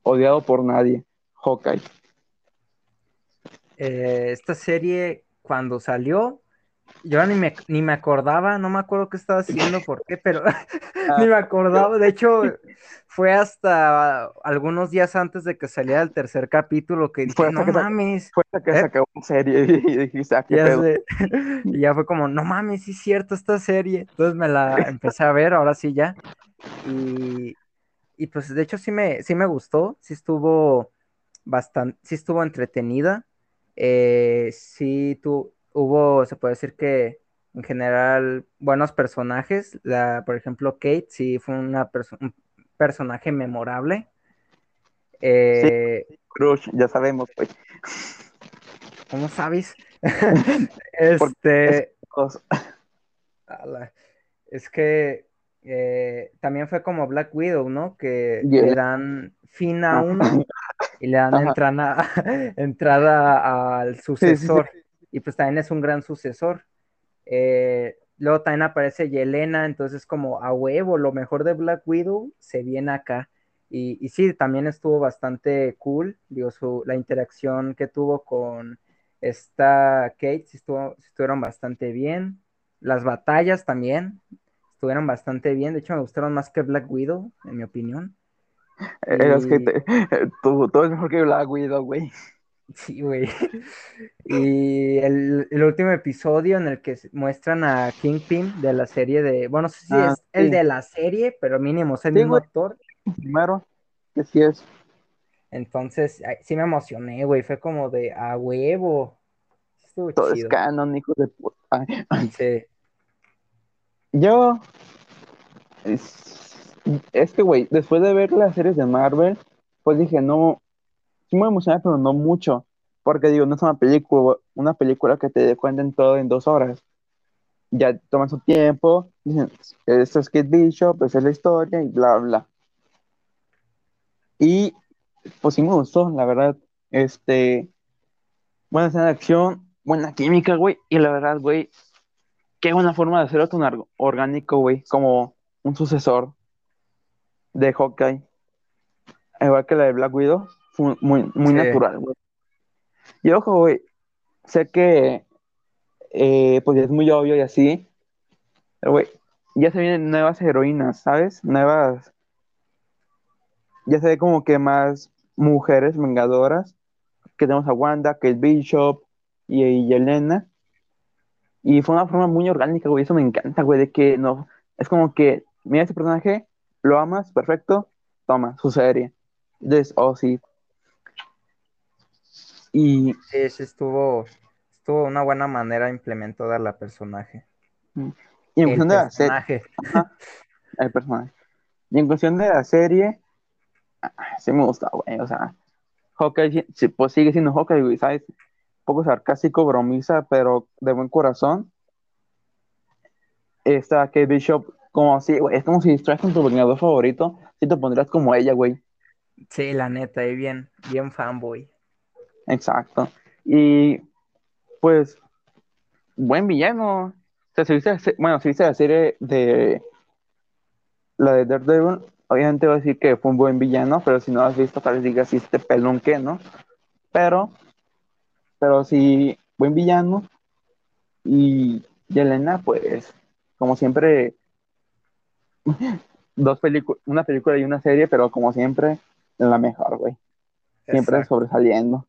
odiado por nadie, Hawkeye. Eh, esta serie, cuando salió, yo ni me, ni me acordaba, no me acuerdo qué estaba haciendo, por qué, pero ni me acordaba. De hecho, fue hasta algunos días antes de que saliera el tercer capítulo que dije, Fue no que mames. Fue hasta que ¿Eh? se acabó una serie y dijiste, ah, qué Ya pedo. Y ya fue como, no mames, sí es cierto esta serie. Entonces me la empecé a ver, ahora sí ya. Y, y pues de hecho sí me, sí me gustó, sí estuvo bastante, sí estuvo entretenida. Eh, sí tu, hubo, se puede decir que en general buenos personajes. La, por ejemplo, Kate sí fue una perso- un personaje memorable. Eh, Crush, ya sabemos, güey. ¿Cómo sabes? Este, es que eh, también fue como Black Widow, ¿no? Que Yeah. le dan fin a uno y le dan entrada, entrada al sí, sí. Y pues también es un gran sucesor. Eh, luego también aparece Yelena, entonces como a huevo, lo mejor de Black Widow se viene acá. Y, y sí, también estuvo bastante cool, digo, su, la interacción que tuvo con esta Kate, sí estuvo, sí estuvieron bastante bien. Las batallas también estuvieron bastante bien, de hecho me gustaron más que Black Widow, en mi opinión. Es que Y- te- tú, tú es mejor que Black Widow, güey. Sí, güey. Y el, el último episodio en el que muestran a Kingpin de la serie de, bueno, no sé si Ah, es el de la serie, pero mínimo es el Sí, mismo actor. Primero, que sí es. Entonces, ay, sí me emocioné, güey. Fue como de a huevo. Estuvo Todo es chido. canon, hijo de puta. Sí. Yo, es- es que, güey, después de ver las series de Marvel, pues dije, no, emocioné, pero no mucho. Porque digo, no es una película, una película que te cuenten todo en dos horas. Ya toman su tiempo, dicen, esto es Kate Bishop, esa es la historia y bla, bla. Y pues sí me gustó, la verdad. Este, buena escena de acción, buena química, güey. Y la verdad, güey, qué buena forma de hacerlo tan orgánico, güey, como un sucesor de Hawkeye. Igual que la de Black Widow, fue muy, muy natural, güey. Y ojo, güey, sé que eh, pues es muy obvio y así, pero güey, ya se vienen nuevas heroínas, ¿sabes? Nuevas, ya se ve como que más mujeres vengadoras, que tenemos a Wanda, Kate Bishop y, y Elena, y fue una forma muy orgánica, güey, eso me encanta, güey, de que no, es como que, mira ese personaje, lo amas, perfecto, toma, su serie. Entonces, oh, sí. Y... Sí, sí, estuvo, estuvo una buena manera implementada la personaje. Mm, y en cuestión de la serie... el personaje. Y en cuestión de la serie, ah, sí me gusta, güey, o sea, Hawkeye, pues sigue siendo Hawkeye, güey, ¿sabes? poco sarcástico, bromiza, pero de buen corazón. Esta Kate Bishop, como así, güey, es como si traes con tu vengador favorito, si te pondrías como ella, güey. Sí, la neta, y bien, bien fanboy. Exacto. Y pues, buen villano. O sea, si viste, bueno, si viste la serie de la de Daredevil, obviamente voy a decir que fue un buen villano, pero si no has visto, tal vez digas este pelón que, ¿no? Pero pero sí, buen villano. Y Yelena, pues, como siempre, dos películas, una película y una serie, pero como siempre, la mejor, güey. Siempre sobresaliendo.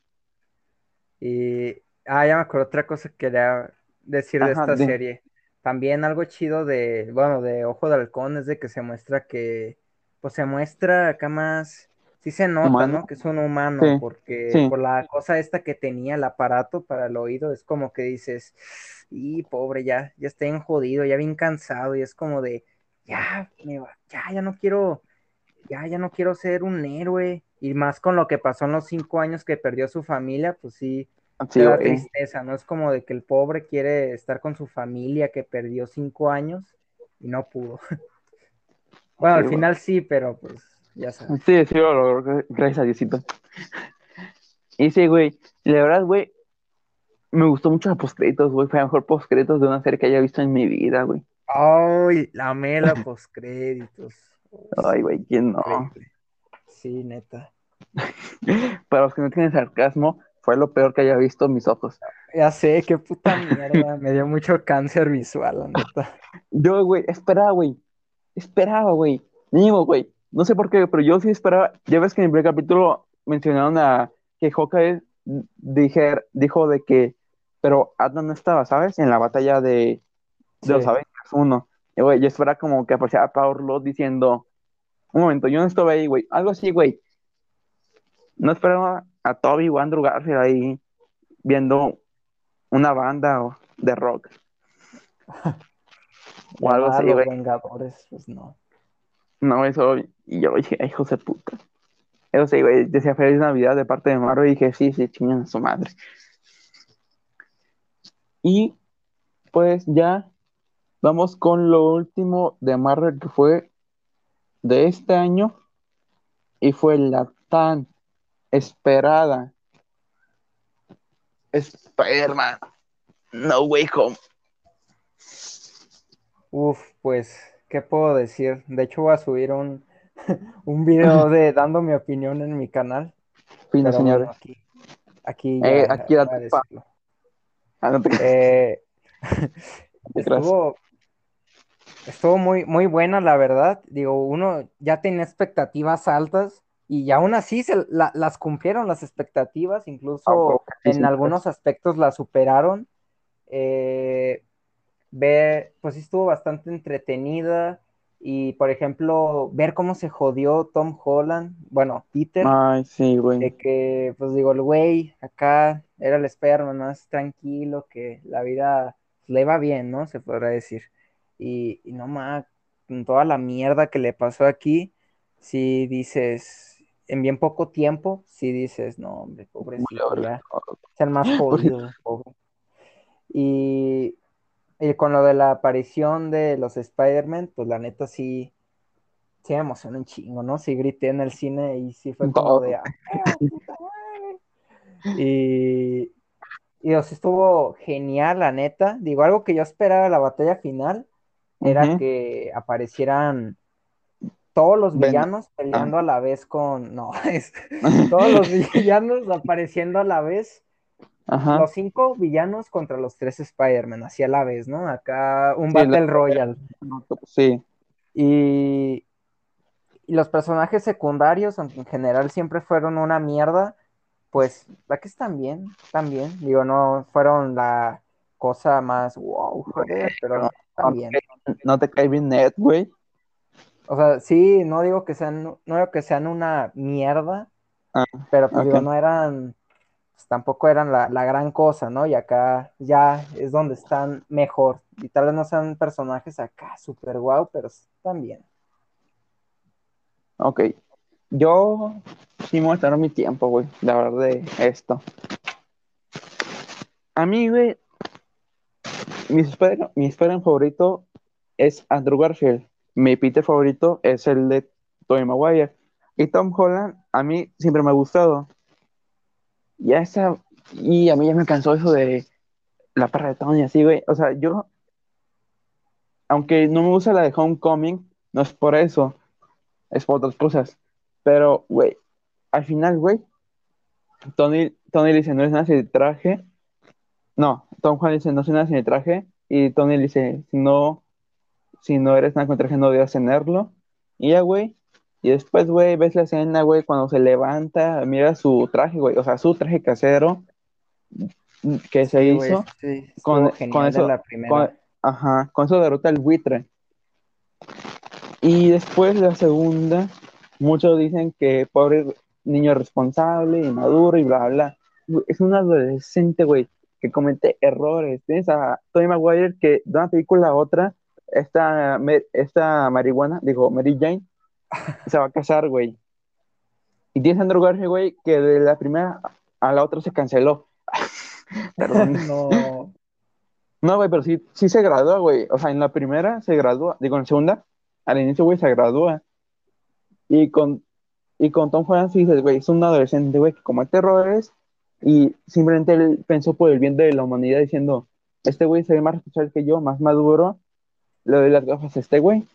Y, ah, ya me acuerdo otra cosa que quería decir de esta serie. También algo chido de, bueno, de Ojo de Halcón es de que se muestra que, pues se muestra acá más sí se nota, ¿no? Que es un humano, porque por la cosa esta que tenía, el aparato para el oído, es como que dices, y pobre, ya, ya estoy jodido, ya bien cansado, y es como de, ya, me va, ya, ya no quiero, ya, ya no quiero ser un héroe, y más con lo que pasó en los cinco años que perdió su familia, pues sí, sí da tristeza, ¿no? Es como de que el pobre quiere estar con su familia que perdió cinco años y no pudo. bueno, al final sí, pero pues ya sabes. Sí, sí, gracias a Diosito. Y sí, güey, la verdad, güey, me gustó mucho los postcréditos, güey, fue el mejor postcréditos de una serie que haya visto en mi vida, güey. Ay, la mela postcréditos. Ay, güey, ¿quién no? Sí, neta. Para los que no tienen sarcasmo, fue lo peor que haya visto en mis ojos. Ya sé, qué puta mierda. Me dio mucho cáncer visual, la neta. Yo, güey, esperaba, güey. Esperaba, güey. Mínimo, güey. No sé por qué, pero yo sí esperaba. Ya ves que en el primer capítulo mencionaron a que Hawkeye dije, dijo de que, pero Adnan no estaba, ¿sabes? En la batalla de, de los Avengers 1. Y, güey, yo esperaba como que apareciera Power Lord diciendo, un momento, yo no estaba ahí, güey. Algo así, güey. No esperaba a Toby o Andrew Garfield ahí viendo una banda de rock. o algo así, güey. Vengadores, pues no. No, eso, y yo dije, ay, José puta. Eso sí, güey, decía Feliz Navidad de parte de Marvel y dije, sí, sí, chingan a su madre. Y pues ya vamos con lo último de Marvel que fue de este año y fue la tan esperada Spider-Man No Way Home. Uf, pues ¿qué puedo decir? De hecho, voy a subir un, un video de dando mi opinión en mi canal. Fino, señores. aquí, aquí, eh, aquí. Ah, eh, estuvo, estuvo muy, muy buena, la verdad. Digo, uno ya tenía expectativas altas y aún así se las cumplieron las expectativas, incluso en algunos aspectos las superaron. Eh, ver, pues sí estuvo bastante entretenida. Y por ejemplo, ver cómo se jodió Tom Holland, bueno, Peter. Ay, sí, güey. De que, pues digo, el güey acá era el esperma, más tranquilo, que la vida le va bien, ¿no? Se podrá decir. Y, y no más, con toda la mierda que le pasó aquí, si dices, en bien poco tiempo, si dices, no, hombre, pobrecito, es el más jodido, pobre. Y, y con lo de la aparición de los Spider-Man, pues la neta sí, sí me emocionó un chingo, ¿no? Sí grité en el cine y sí fue como de, ah, puta madre". Y, y o sea, estuvo genial, la neta. Digo, algo que yo esperaba la batalla final era que aparecieran todos los Ven- villanos peleando a la vez con. No, es todos los villanos apareciendo a la vez. Ajá. Los cinco villanos contra los tres Spider-Man, así a la vez, ¿no? Acá un Sí, Battle la- Royale. Sí, Y, y los personajes secundarios, aunque en general siempre fueron una mierda, pues la que están bien, están bien. Digo, no fueron la cosa más wow, joder, pero bien. no te cae bien Ned, güey. O sea, sí, no digo que sean, no digo que sean una mierda, Ah, pero pues digo, no eran, pues tampoco eran la, la gran cosa, ¿no? Y acá ya es donde están mejor. Y tal vez no sean personajes acá súper guau, pero están bien. Ok. Yo sí me mi tiempo, güey, de hablar de esto. A mí, güey, mi Spider- Spider-Man favorito es Andrew Garfield. Mi Peter favorito es el de Tobey Maguire. Y Tom Holland, a mí siempre me ha gustado. Ya esa, y a mí ya me cansó eso de la perra de Tony, así, güey. O sea, yo, aunque no me gusta la de Homecoming, no es por eso, es por otras cosas. Pero, güey, al final, güey, Tony, Tony dice, no es nada el traje. No, Tom Holland dice, no es nada sin el traje. Y Tony le dice, si no, si no eres nada con traje, no debes tenerlo. Y ya, güey. Y después, güey, ves la escena, güey, cuando se levanta, mira su traje, güey, o sea, su traje casero que se Sí, hizo. sí, con- eso- la primera. con- ajá, con eso derrota al buitre. Y después la segunda, muchos dicen que pobre niño responsable, inmaduro y bla, bla. Es un adolescente, güey, que comete errores. Tienes a Tony Maguire que de una película a otra, esta, esta marihuana, digo, Mary Jane, se va a casar, güey. Y tienes a Andrew Garfield, güey, que de la primera a la otra se canceló. Perdón. no, No, güey, pero sí, sí se gradúa, güey. O sea, en la primera se gradúa, digo, en la segunda, al inicio, güey, se gradúa. Y con, y con Tom Holland sí dices, güey, es un adolescente, güey, que comete errores y simplemente él pensó por el bien de la humanidad diciendo, este güey se ve más responsable que yo, más maduro, le doy las gafas a este güey.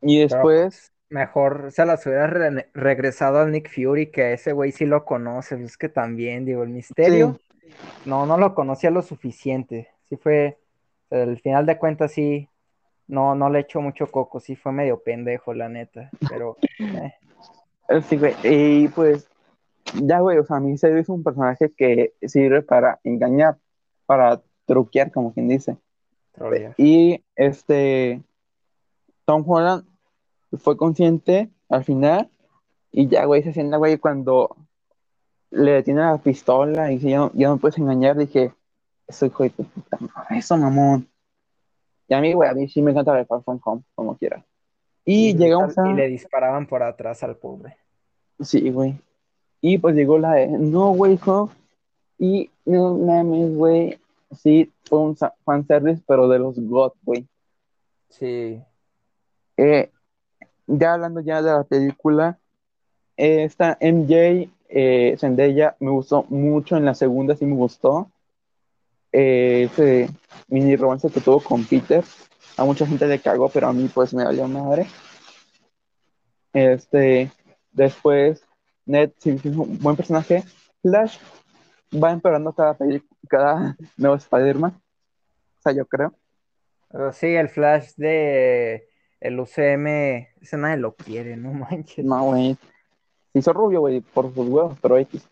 Y después, mejor se las hubiera re- regresado al Nick Fury, que a ese güey sí lo conoce, pues es que también, digo, el misterio, no, no lo conocía lo suficiente, sí fue, al final de cuentas sí, no, no le echó mucho coco, sí fue medio pendejo, la neta, pero, eh, sí, güey, y pues, ya, güey, o sea, a mí se es un personaje que sirve para engañar, para truquear, como quien dice. Y este Tom Holland fue consciente al final y ya, güey, se escena, güey, cuando le detiene la pistola y dice, ya no, ya no puedes engañar, dije, eso hijo de puta madre, eso mamón. Y a mí, güey, a mí sí me encanta ver Far From Home, como quiera. Y Y, llegamos a... y le disparaban por atrás al pobre. Sí, güey. Y pues llegó la de, no, güey, hijo. Y no mames, güey. Sí, fue un fanservice, pero de los God, güey. Sí, Eh, ya hablando ya de la película, eh, esta MJ eh, Zendaya me gustó mucho, en la segunda sí me gustó. Eh, ese mini romance que tuvo con Peter, a mucha gente le cagó, pero a mí pues me valió madre. Este, después, Ned sí es un buen personaje. Flash va empeorando cada, cada nuevo Spider-Man, o sea, yo creo. pero sí, el Flash de el UCM, ese nadie lo quiere, no manches. No, güey. Se hizo rubio, güey, por sus huevos, pero X.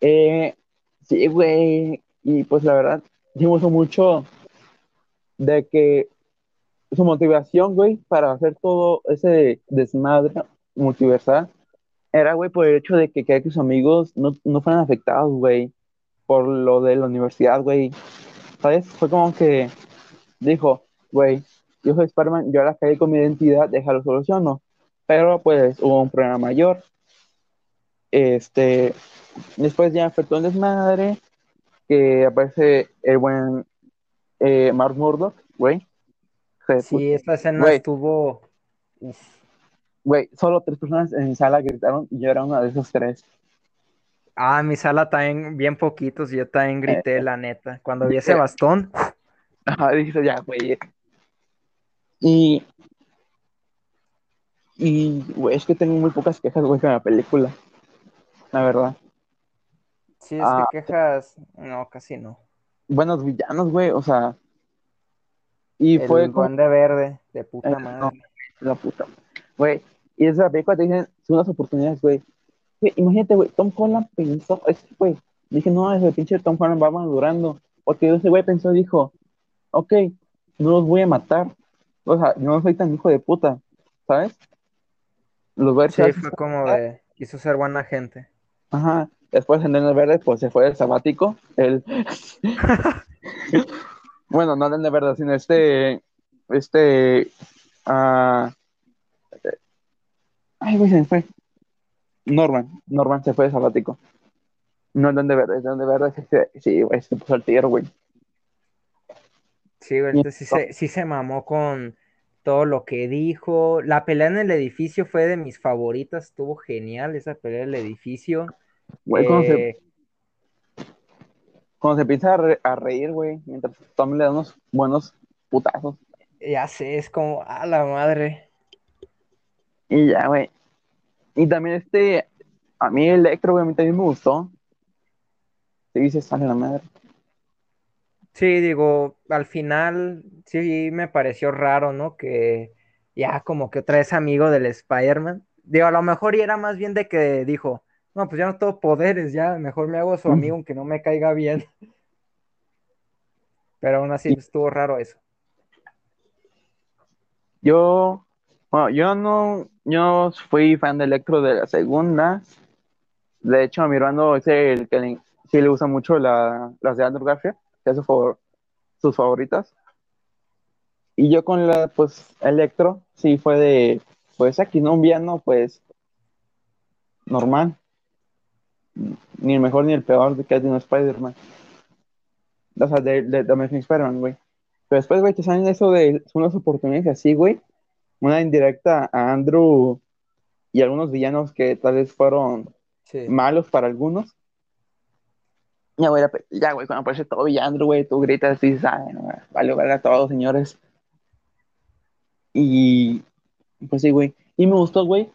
Eh, sí, güey. Y pues la verdad, gustó mucho de que su motivación, güey, para hacer todo ese desmadre multiversal era, güey, por el hecho de que quería que sus amigos no, no fueran afectados, güey, por lo de la universidad, güey. ¿Sabes? Fue como que dijo, güey, yo soy Spider-Man, yo la caí con mi identidad, déjalo soluciono. Pero pues hubo un problema mayor. Este, después ya todo un desmadre, que aparece el buen eh, Mark Murdock, güey. Sí, esta escena estuvo... Güey, solo tres personas en mi sala gritaron y yo era una de esos tres. Ah, en mi sala también, bien poquitos, yo también grité, eh, la neta. Cuando vi ese bastón. Ajá, dije, ya, güey. Y. Y, güey, es que tengo muy pocas quejas, güey, con la película. La verdad. Sí, es que ah, quejas. No, casi no. Buenos villanos, güey, o sea. Y el fue. El de verde, de puta eh, madre. la puta. Güey, y esa película te dicen unas oportunidades, güey. Imagínate, güey, Tom Holland pensó, es güey, dije, no, ese pinche Tom Holland va madurando. Porque ese güey pensó, dijo, ok, no los voy a matar. O sea, no soy tan hijo de puta, ¿sabes? Los voy a Sí, fue como de, quiso ser buena gente. Ajá, después en el verde, pues se fue el sabático, el... bueno, no el verde, sino este, este, uh... ay, güey, se me fue. Norman, Norman se fue de sabático. No el de verde, el de verde, sí, güey, se puso al tiro, güey. Sí, güey, sí se, sí se mamó con todo lo que dijo. La pelea en el edificio fue de mis favoritas, estuvo genial esa pelea en el edificio. Güey, cuando, se, eh, cuando se empieza a, reír, güey, mientras Tom le da unos buenos putazos. Ya sé, es como, a la madre. Y ya, güey. Y también este, a mí Electro, güey, a mí también me gustó. Se dice, sale la madre. Sí, digo, al final sí me pareció raro, ¿no? Que ya como que otra vez amigo del Spider-Man. Digo, a lo mejor y era más bien de que dijo, no, pues ya no tengo poderes, ya mejor me hago su amigo aunque no me caiga bien. Pero aún así estuvo raro eso. Yo, bueno, yo no, yo fui fan de Electro de la segunda. De hecho, mi hermano es que sí le usa mucho la, las de Andrew Garfield es sus favoritas. Y yo con la, pues, Electro, sí fue de, pues aquí no un villano, pues, normal. Ni el mejor ni el peor de que es de un Spider-Man. O sea, de, de, de Amazing Spider-Man, güey. Pero después, güey, te salen eso de unas oportunidades así, güey. Una indirecta a Andrew y algunos villanos que tal vez fueron malos para algunos. Ya, güey, ya, güey, cuando aparece todo villando, güey, tú gritas y dices, ay, no, vale, vale a todos, señores. Y, pues sí, güey. Y me gustó, güey,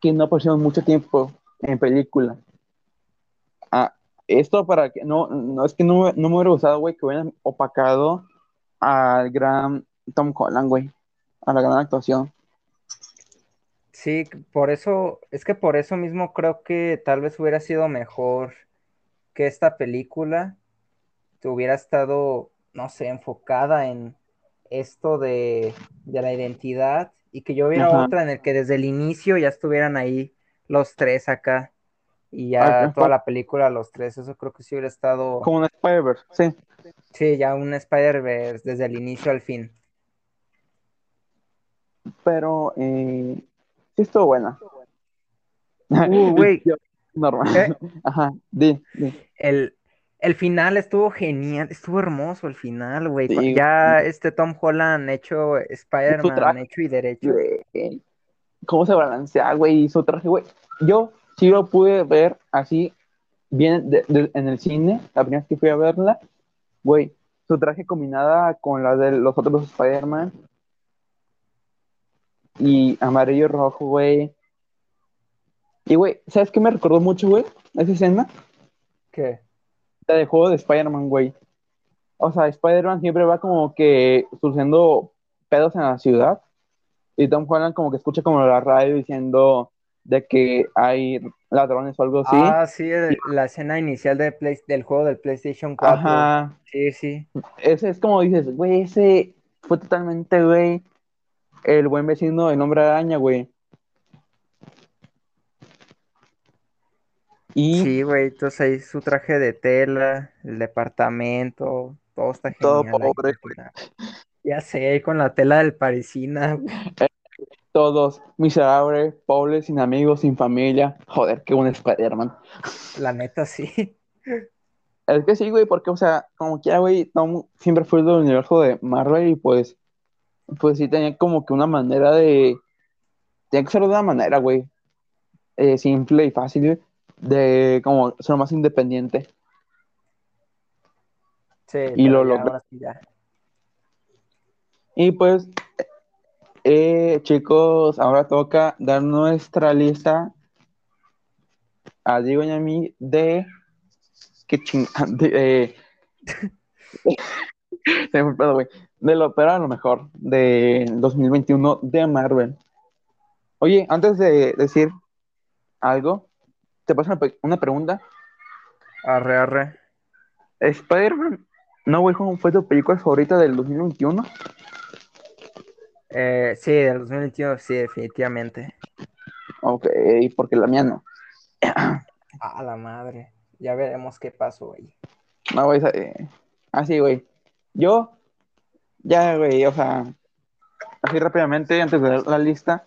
que no aparecieron mucho tiempo en película. Ah, esto para que, no, no es que no, no me hubiera gustado, güey, que hubieran opacado al gran Tom Holland, güey, a la gran actuación. Sí, por eso, es que por eso mismo creo que tal vez hubiera sido mejor que esta película hubiera estado, no sé, enfocada en esto de, la identidad y que yo hubiera otra en el que desde el inicio ya estuvieran ahí los tres acá y ya toda la película los tres, eso creo que sí hubiera estado... Como un Spider-Verse, sí. Sí, ya un Spider-Verse desde el inicio al fin. Pero, eh, sí estuvo buena. Uh, güey, Normal. Eh, Ajá, di, El, el final estuvo genial, estuvo hermoso el final, güey. ya este Tom Holland hecho Spider-Man, hecho y derecho. ¿Cómo se balancea, güey? Su traje, güey. Yo sí lo pude ver así, bien en el cine, la primera vez que fui a verla, güey. Su traje combinada con la de los otros Spider-Man. Y amarillo rojo, güey. Y, güey, ¿sabes qué me recordó mucho, güey? Esa escena. ¿Qué? La de juego de Spider-Man, güey. O sea, Spider-Man siempre va como que surgiendo pedos en la ciudad. Y Tom Holland como que escucha como la radio diciendo de que hay ladrones o algo así. Ah, sí, la escena inicial de del juego del PlayStation 4. Ajá. Sí, sí. Ese es como dices, güey, ese fue totalmente, güey, el buen vecino de nombre araña, güey. Sí, güey, entonces ahí su traje de tela, el departamento, todo está genial. Todo pobre, güey. Ya sé, con la tela del parisina, güey. Todos miserables, pobres, sin amigos, sin familia. Joder, qué buen Spider-Man. La neta, sí. Es que sí, güey, porque, o sea, como quiera, güey, Tom siempre fue del universo de Marvel y pues, pues sí tenía como que una manera de. Tenía que ser de una manera, güey. eh, simple y fácil, güey, de como ser más independiente. Sí, Y lo logró. Y pues, eh, chicos, ahora toca dar nuestra lista a Diego y a mí de. ¿Qué ching... de, eh, se me fue el pedo, güey. De lo peor a lo mejor de 2021 de Marvel. Oye, antes de decir algo, te paso una, pregunta. Arre, arre. ¿Spider-Man No Way Home fue tu película favorita del 2021? Eh, sí, del 2021, sí, definitivamente. Ok, porque la mía no. A la madre. Ya veremos qué pasó ahí. No, güey, eh, así, güey. Yo, ya, güey, o sea, así rápidamente, antes de dar la lista,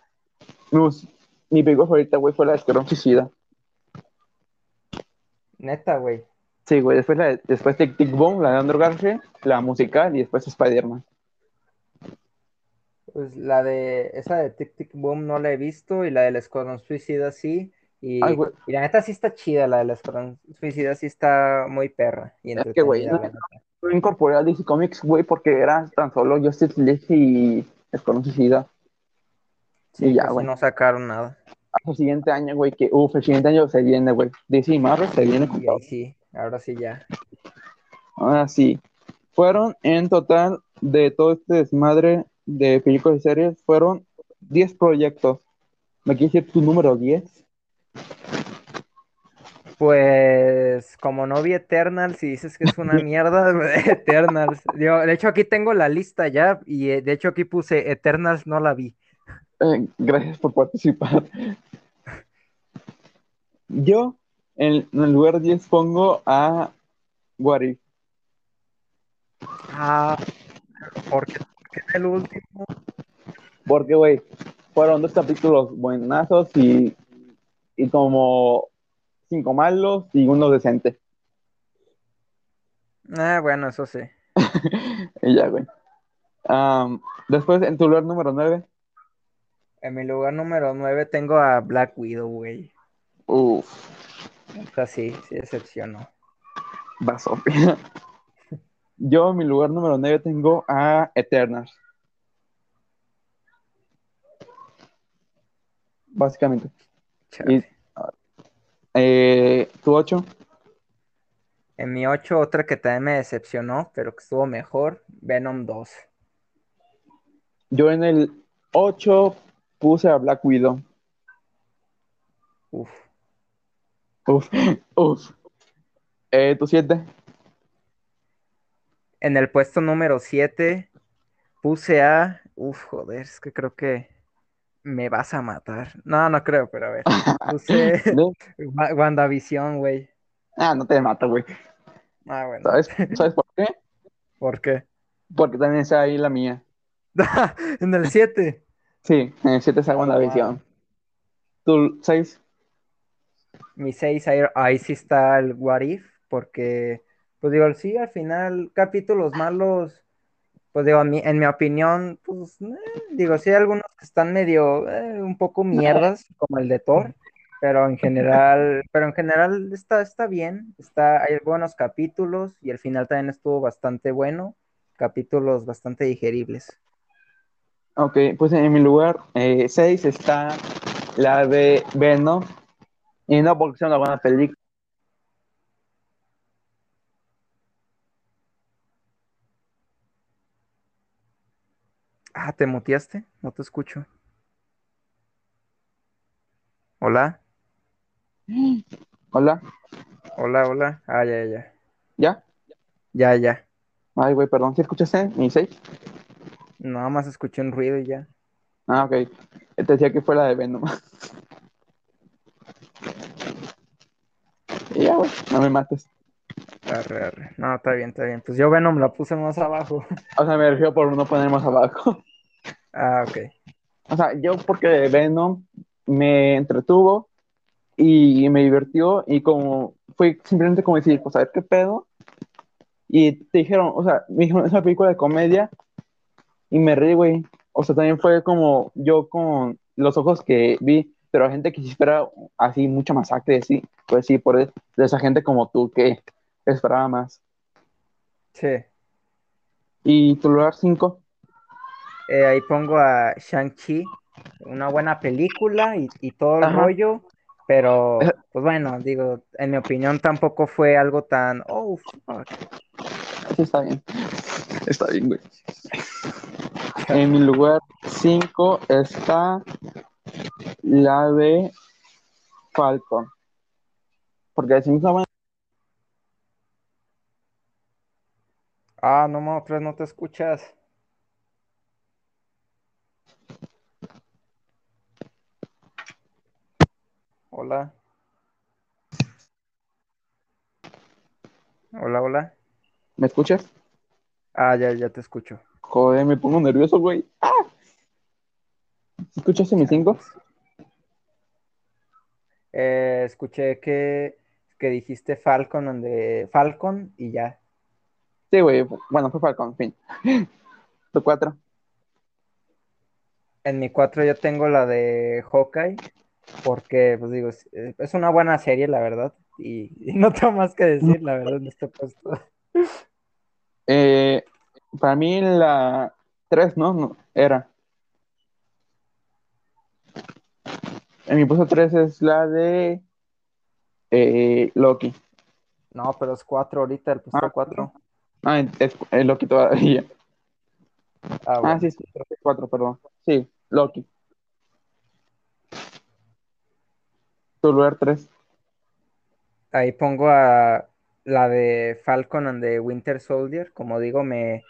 mi película favorita, güey, fue la de Escuadrón Suicida. Neta, güey. Sí, güey, después, la de- después Tic Tic Boom, la de Andrew Garfield, la musical y después Spider-Man. Pues la de esa de Tic Tic Boom no la he visto y la del Escuadrón Suicida sí. Y, Ay, y la neta sí está chida, la del Escuadrón Suicida sí está muy perra y Es que, güey, no-. Yo incorporé a DC Comics, güey, porque era tan solo Justice League y Suicida. Sí, y ya, güey. no sacaron nada. Hasta el siguiente año, güey, que, uff, el siguiente año se viene, güey. DC y Marvel se viene con todo. sí, ahora sí ya. Ahora sí. Fueron en total de todo este desmadre de películas y series, fueron 10 proyectos. ¿Me quieres decir tu número 10? Pues como no vi Eternals y dices que es una mierda, Eternals. Digo, de hecho aquí tengo la lista ya y eh, de hecho aquí puse Eternals no la vi. Eh, gracias por participar. Yo, en, en el lugar 10 pongo a If. Ah, porque, porque en el último Porque, güey, fueron dos capítulos buenazos y, y como cinco malos y uno decente. Ah, bueno, eso sí. Y ya, güey. Am, después, en tu lugar número 9, En mi lugar número 9 tengo a Black Widow, güey. uff, Esta sí, sí decepcionó. vaso. Yo, en mi lugar número 9, tengo a Eternals. Básicamente. Y, eh, tu 8, En mi 8, otra que también me decepcionó, pero que estuvo mejor, Venom 2. yo en el 8 puse a Black Widow. Uf. Uf, uf. Eh, tu 7, En el puesto número 7 puse a... Uf, joder, es que creo que me vas a matar. No, no creo, pero a ver. Puse Wa- WandaVision, güey. Ah, no te mato, güey. Ah, bueno. ¿Sabes, ¿Sabes por qué? ¿Por qué? Porque también está ahí la mía. En el 7. Sí, en el 7 está Oh, la wow. Tu 6, Mi 6, ahí, ahí sí está el What If, porque, pues digo, sí, al final, capítulos malos, pues digo, a mí- en mi opinión, pues, eh, digo, sí hay algunos que están medio, eh, un poco mierdas, como el de Thor, pero en general, pero en general está, está bien, está, hay buenos capítulos y el final también estuvo bastante bueno, capítulos bastante digeribles. Ok, pues en mi lugar 6 está la de Venom. Y no porque sea una buena película. Ah, ¿te muteaste? No te escucho. Hola, Hola, hola, hola. Ah, ya, ya, ¿ya? ya, ya. Ay, güey, perdón, ¿sí escuchaste mi 6? Nada más escuché un ruido y ya. Ah, ok. Te decía que fue la de Venom. y ya, güey, no me mates. Arre, arre. No, está bien, está bien. Pues yo Venom la puse más abajo. O sea, me refiero por no poner más abajo. Ah, ok. O sea, yo porque Venom me entretuvo y me divirtió y como fue simplemente como decir, pues a ver qué pedo. Y te dijeron, o sea, me dijeron, es una película de comedia y me reí, güey. O sea, también fue como yo con los ojos que vi, pero la gente que espera así mucha masacre, sí, pues sí, por de esa gente como tú que esperaba más. Sí. ¿Y tu lugar 5? Eh, ahí pongo a Shang-Chi, una buena película y, y todo el Ajá. rollo, pero pues bueno, digo, en mi opinión tampoco fue algo tan, oh, fuck. Sí, está bien. Está bien, güey. En mi lugar 5 está la de Falcon. Porque decimos una buena Ah, no, vez no te escuchas. Hola. Hola, hola. ¿Me escuchas? Ah, ya, ya te escucho. Joder, me pongo nervioso, güey. ¡Ah! ¿Escuchaste mi 5? Eh, escuché que, que dijiste Falcon, donde Falcon y ya. Sí, güey. Bueno, fue Falcon, fin. Tu 4. En mi 4 yo tengo la de Hawkeye, porque, pues digo, es, es una buena serie, la verdad, y, y, no tengo más que decir, la verdad, en este puesto. Eh, para mí la 3, ¿no? no era. En mi puesto 3 es la de eh, Loki. No, pero es 4 ahorita, el puesto 4. Ah, es, es, Loki todavía. Ah, bueno. ah, sí, es 4, perdón. Sí, Loki. Lugar 3. Ahí pongo a la de Falcon and the Winter Soldier. Como digo, me,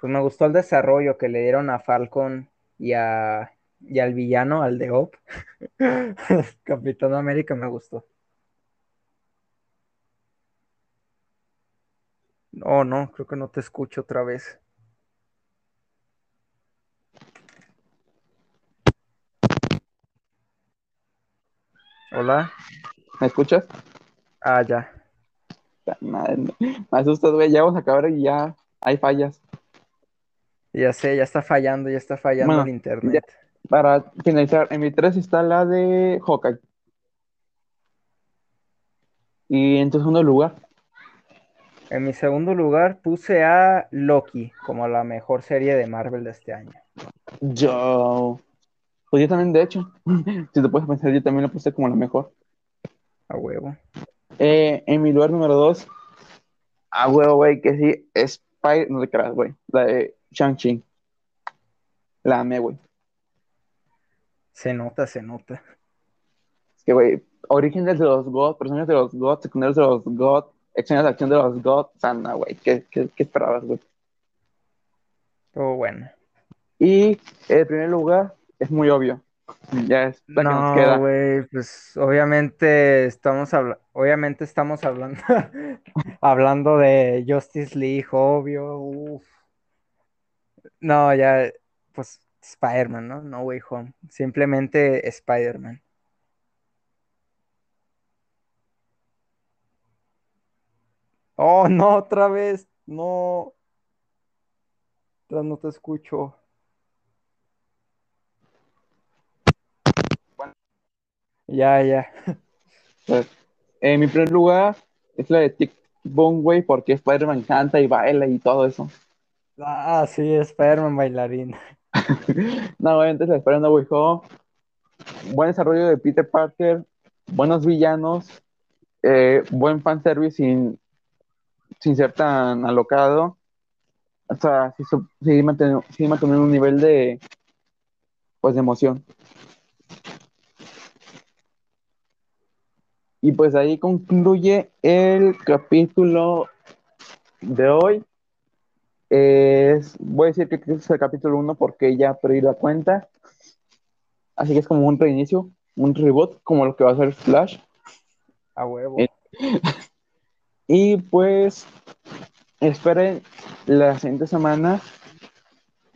pues me gustó el desarrollo que le dieron a Falcon y, a, y al villano, al de Hope. Capitán América me gustó. Oh, no, creo que no te escucho otra vez. Hola. ¿Me escuchas? Ah, ya. Madre, me asustas, güey. Ya vamos a acabar y ya hay fallas. Ya sé, ya está fallando, ya está fallando Bueno, el internet. ya. Para finalizar, en mi 3 está la de Hawkeye. Y en tu segundo lugar. En mi segundo lugar puse a Loki como la mejor serie de Marvel de este año. Yo. Pues yo también, de hecho. si te puedes pensar, yo también lo puse como la mejor. A huevo. Eh, en mi lugar número 2. A huevo, güey, que sí. Spider. No te creas, güey. La de Shang-Chi. La amé, güey. Se nota, se nota. Es que, güey, orígenes de los gods, personajes de los gods, secundarios de los gods, escenas de acción de los gods, sana, güey. ¿Qué, qué, qué esperabas, güey? Todo bueno. Y el primer lugar es muy obvio. Ya es la que nos No, queda. güey, pues obviamente estamos hablando, obviamente estamos hablando, hablando de Justice League, obvio. uf. No, ya, pues Spider-Man, ¿no? No Way Home. Simplemente Spider-Man. Oh, no, otra vez. No. Otra no te escucho. Ya, ya. Pues, en mi primer lugar es la de Tick Bone, güey, porque Spider-Man canta y baila y todo eso. Ah, sí, Spider-Man bailarín. No, obviamente la Spider-Man Way Home. Buen desarrollo de Peter Parker, buenos villanos, eh, buen fanservice sin, sin ser tan alocado. O sea, sí, su- sí mantener, sí mantener un nivel de, pues, de emoción. Y pues ahí concluye el capítulo de hoy. Es, voy a decir que este es el capítulo 1 porque ya perdí la cuenta. Así que es como un reinicio, un reboot, como lo que va a hacer Flash. A huevo. Eh, Y pues esperen la siguiente semana.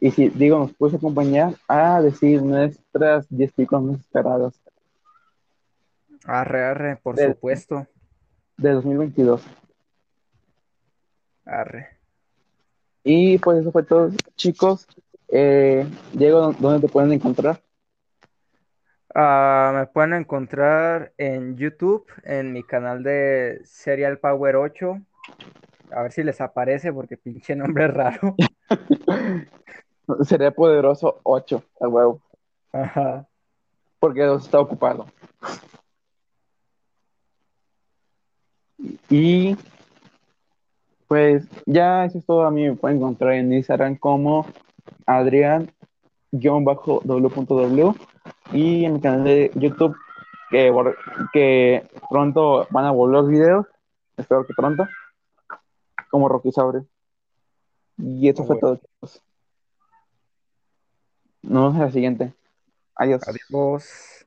Y si digo, nos puedes acompañar a decir nuestras 10 picos más esperadas Arre, arre, por de, supuesto. de 2022. Arre. Y pues eso fue todo, chicos. Eh, Diego, ¿dónde te pueden encontrar? Ah, me pueden encontrar en YouTube, en mi canal de Serial Power 8. A ver si les aparece porque pinche nombre raro. Sería poderoso 8, a huevo, Ajá. porque está ocupado. Y pues ya eso es todo. A mí me pueden encontrar en Instagram como Adrián-w.w y en mi canal de YouTube que, que pronto van a volver los videos. Espero que pronto. Como Rocky Saurio. Y eso fue Bueno. todo, chicos. Nos vemos en la siguiente. Adiós. Adiós.